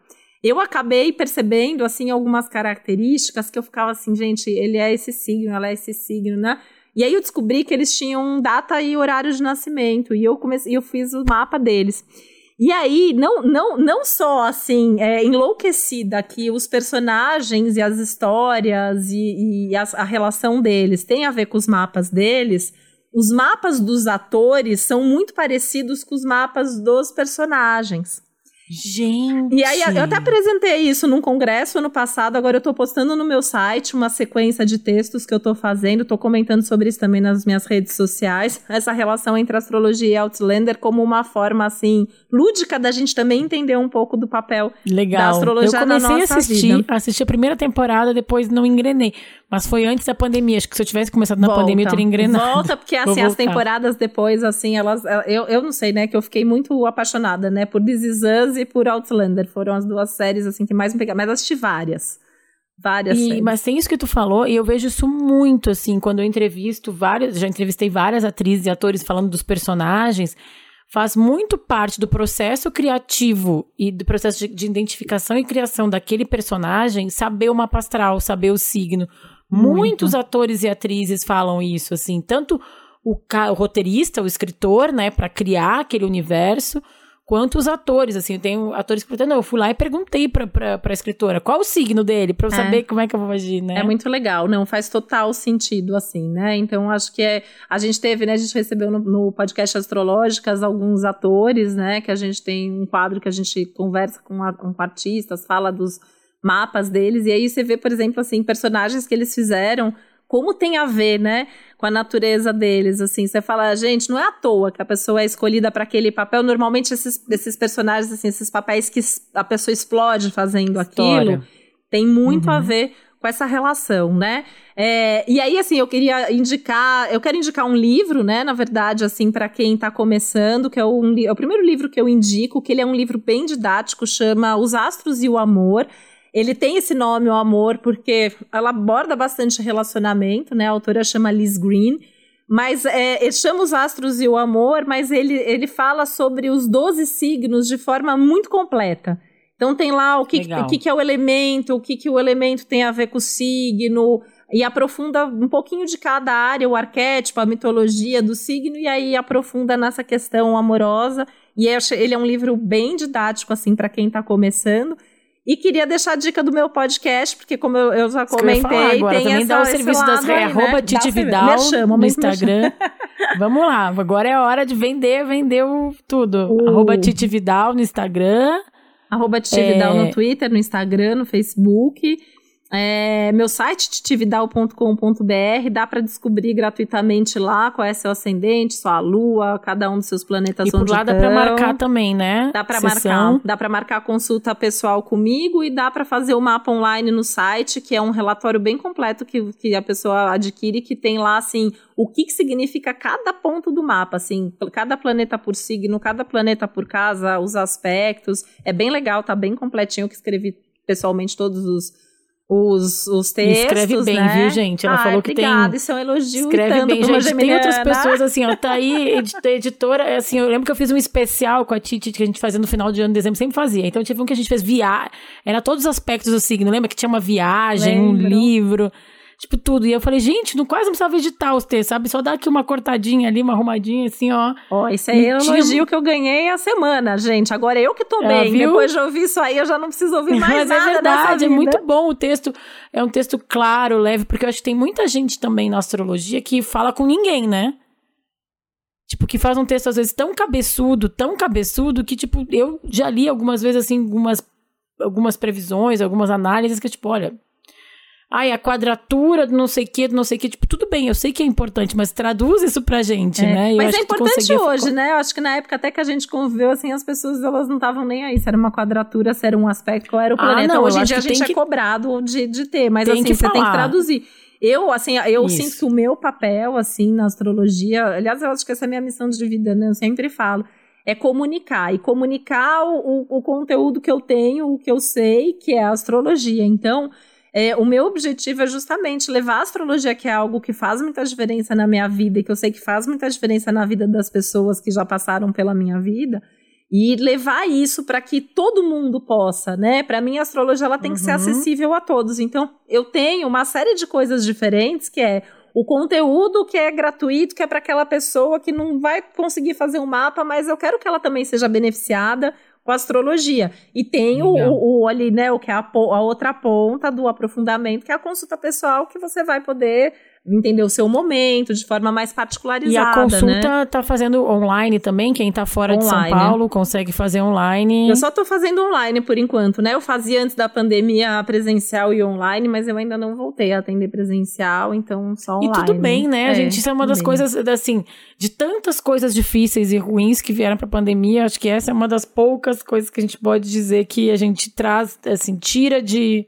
Eu acabei percebendo, assim, algumas características que eu ficava assim, gente, ele é esse signo, ela é esse signo, né? E aí eu descobri que eles tinham data e horário de nascimento, e eu comecei, eu fiz o mapa deles. E aí, não, não, não só assim, é, enlouquecida que os personagens e as histórias e, e a, a relação deles tem a ver com os mapas deles, os mapas dos atores são muito parecidos com os mapas dos personagens. Gente. E aí, eu até apresentei isso num congresso ano passado, agora eu tô postando no meu site uma sequência de textos que eu tô fazendo, tô comentando sobre isso também nas minhas redes sociais, essa relação entre astrologia e Outlander como uma forma, assim, lúdica da gente também entender um pouco do papel Legal. da astrologia eu comecei na nossa a assistir, vida. assisti a primeira temporada, depois não engrenei. Mas foi antes da pandemia. Acho que se eu tivesse começado na Volta. pandemia, eu teria engrenado. Volta, porque assim, as temporadas depois, assim, elas. Eu, eu não sei, né? Que eu fiquei muito apaixonada, né? Por This Is Us e por Outlander. Foram as duas séries, assim, que mais me pegaram. Mas assisti várias. Várias e, séries. Mas tem isso que tu falou, e eu vejo isso muito, assim, quando eu entrevisto várias. Já entrevistei várias atrizes e atores falando dos personagens faz muito parte do processo criativo e do processo de, de, identificação e criação daquele personagem saber o mapa astral, saber o signo. Muito. Muitos atores e atrizes falam isso, assim, tanto o, o roteirista, o escritor, né, para criar aquele universo, quanto os atores, assim, eu tenho atores que não, eu fui lá e perguntei pra, pra, pra escritora qual o signo dele, pra eu é. saber como é que eu vou agir, né? É muito legal, não, faz total sentido, assim, né? Então, acho que é, a gente teve, né, a gente recebeu no, no podcast Astrológicas alguns atores, né, que a gente tem um quadro que a gente conversa com, a, com artistas, fala dos mapas deles, e aí você vê, por exemplo, assim, personagens que eles fizeram como tem a ver, né, com a natureza deles, assim, você fala, gente, não é à toa que a pessoa é escolhida para aquele papel, normalmente esses, esses personagens, assim, esses papéis que a pessoa explode fazendo História. aquilo, tem muito uhum. a ver com essa relação, né? É, e aí, assim, eu queria indicar, eu quero indicar um livro, né? Na verdade, assim, para quem está começando, que é, um, é o primeiro livro que eu indico, que ele é um livro bem didático, chama Os Astros e o Amor. Ele tem esse nome, o amor, porque ela aborda bastante relacionamento, né? A autora chama Liz Green. Mas é, ele chama os astros e o amor, mas ele, ele fala sobre os 12 signos de forma muito completa. Então tem lá o que, o que, que é o elemento, o que, que o elemento tem a ver com o signo, e aprofunda um pouquinho de cada área, o arquétipo, a mitologia do signo, e aí aprofunda nessa questão amorosa. E ele é um livro bem didático, assim, para quem está começando. E queria deixar a dica do meu podcast, porque como eu, eu já comentei, agora, tem também essa, dá o serviço das aí, arroba né? Titi Vidal chama, no Instagram. Vamos lá, agora é a hora de vender, vender tudo. Uh. Arroba Titi Vidal no Instagram. Arroba Titi é... Vidal no Twitter, no Instagram, no Facebook. É, meu site, titividal.com.br, dá para descobrir gratuitamente lá qual é seu ascendente, sua lua, cada um dos seus planetas e por lá dá para marcar também, né? Dá para marcar, dá para marcar consulta pessoal comigo e dá para fazer o mapa online no site, que é um relatório bem completo que, que a pessoa adquire, que tem lá assim o que, que significa cada ponto do mapa, assim, cada planeta por signo, cada planeta por casa, os aspectos. É bem legal, tá bem completinho que escrevi pessoalmente todos os os, os textos, Escreve bem, né? viu, gente? Ela Ai, falou que obrigada, tem... isso é um elogio Escreve bem, gente. Tem outras pessoas, assim, ó, tá aí, editora, assim, eu lembro que eu fiz um especial com a Titi, que a gente fazia no final de ano, de dezembro, sempre fazia. Então, tive um que a gente fez viagem, era todos os aspectos do signo, lembra que tinha uma viagem, lembro. um livro... Tipo, tudo. E eu falei, gente, não quase não precisava editar os textos, sabe? Só dar aqui uma cortadinha ali, uma arrumadinha, assim, ó. Ó, oh, isso aí é um elogio que eu ganhei a semana, gente. Agora eu que tô é, bem. Viu? Depois de ouvir isso aí, eu já não preciso ouvir mais Mas é nada. É verdade, é muito bom o texto. É um texto claro, leve, porque eu acho que tem muita gente também na astrologia que fala com ninguém, né? Tipo, que faz um texto às vezes tão cabeçudo, tão cabeçudo, que, tipo, eu já li algumas vezes, assim, algumas, algumas previsões, algumas análises que, tipo, olha, ai, a quadratura do não sei o que, do não sei o que, tipo, tudo bem, eu sei que é importante, mas traduz isso pra gente, É. né? Eu Mas é importante conseguia- hoje, né? Eu acho que na época até que a gente conviveu, assim, as pessoas elas não estavam nem aí. Se era uma quadratura, se era um aspecto, qual era o Ah, planeta. não, hoje em dia a gente é que- cobrado de, de ter, mas Tem assim, que você tem que falar. traduzir. Eu, assim, eu Isso. sinto que o meu papel, assim, na astrologia, aliás, eu acho que essa é a minha missão de vida, né? Eu sempre falo. É comunicar. E comunicar o, o, o conteúdo que eu tenho, o que eu sei, que é a astrologia. Então, é, o meu objetivo é justamente levar a astrologia, que é algo que faz muita diferença na minha vida e que eu sei que faz muita diferença na vida das pessoas que já passaram pela minha vida, e levar isso para que todo mundo possa, né? Para mim, a astrologia ela tem que ser Uhum. acessível a todos. Então, eu tenho uma série de coisas diferentes que é o conteúdo que é gratuito, que é para aquela pessoa que não vai conseguir fazer um mapa, mas eu quero que ela também seja beneficiada com a astrologia. E tem o, o, o ali, né, o que é a, a outra ponta do aprofundamento, que é a consulta pessoal, que você vai poder entender o seu momento de forma mais particularizada. E a consulta né? tá fazendo online também, quem tá fora de São Online. Paulo consegue fazer online. Eu só tô fazendo online por enquanto, né? Eu fazia antes da pandemia presencial e online, mas eu ainda não voltei a atender presencial, então só E online. tudo bem, né? A É, gente, isso é uma das bem. coisas, assim, de tantas coisas difíceis e ruins que vieram pra pandemia, acho que essa é uma das poucas coisas que a gente pode dizer que a gente traz, assim, tira de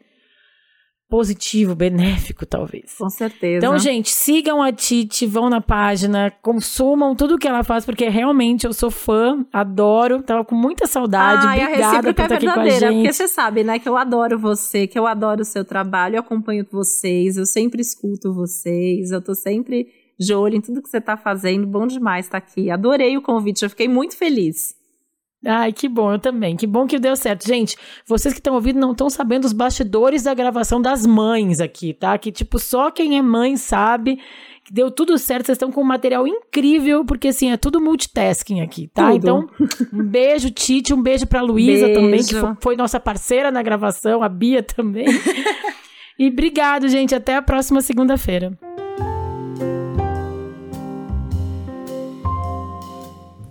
positivo, benéfico, talvez. Com certeza. Então, gente, sigam a Titi, vão na página, consumam tudo que ela faz, porque realmente eu sou fã, adoro, tava com muita saudade. ah, a Obrigada por recíproca é estar aqui com a verdadeira, gente. porque você sabe, né, que eu adoro você, que eu adoro o seu trabalho, eu acompanho vocês, eu sempre escuto vocês, eu tô sempre de olho em tudo que você tá fazendo, bom demais estar aqui. Adorei o convite, eu fiquei muito feliz. Ai, que bom, eu também. Que bom que deu certo. Gente, vocês que estão ouvindo não estão sabendo os bastidores da gravação das mães aqui, tá? Que, tipo, só quem é mãe sabe que deu tudo certo. Vocês estão com um material incrível, porque, assim, é tudo multitasking aqui, tá? Tudo. Então, um beijo, Tite, um beijo pra Luísa também, que fo- foi nossa parceira na gravação, a Bia também. e obrigado, gente. Até a próxima segunda-feira.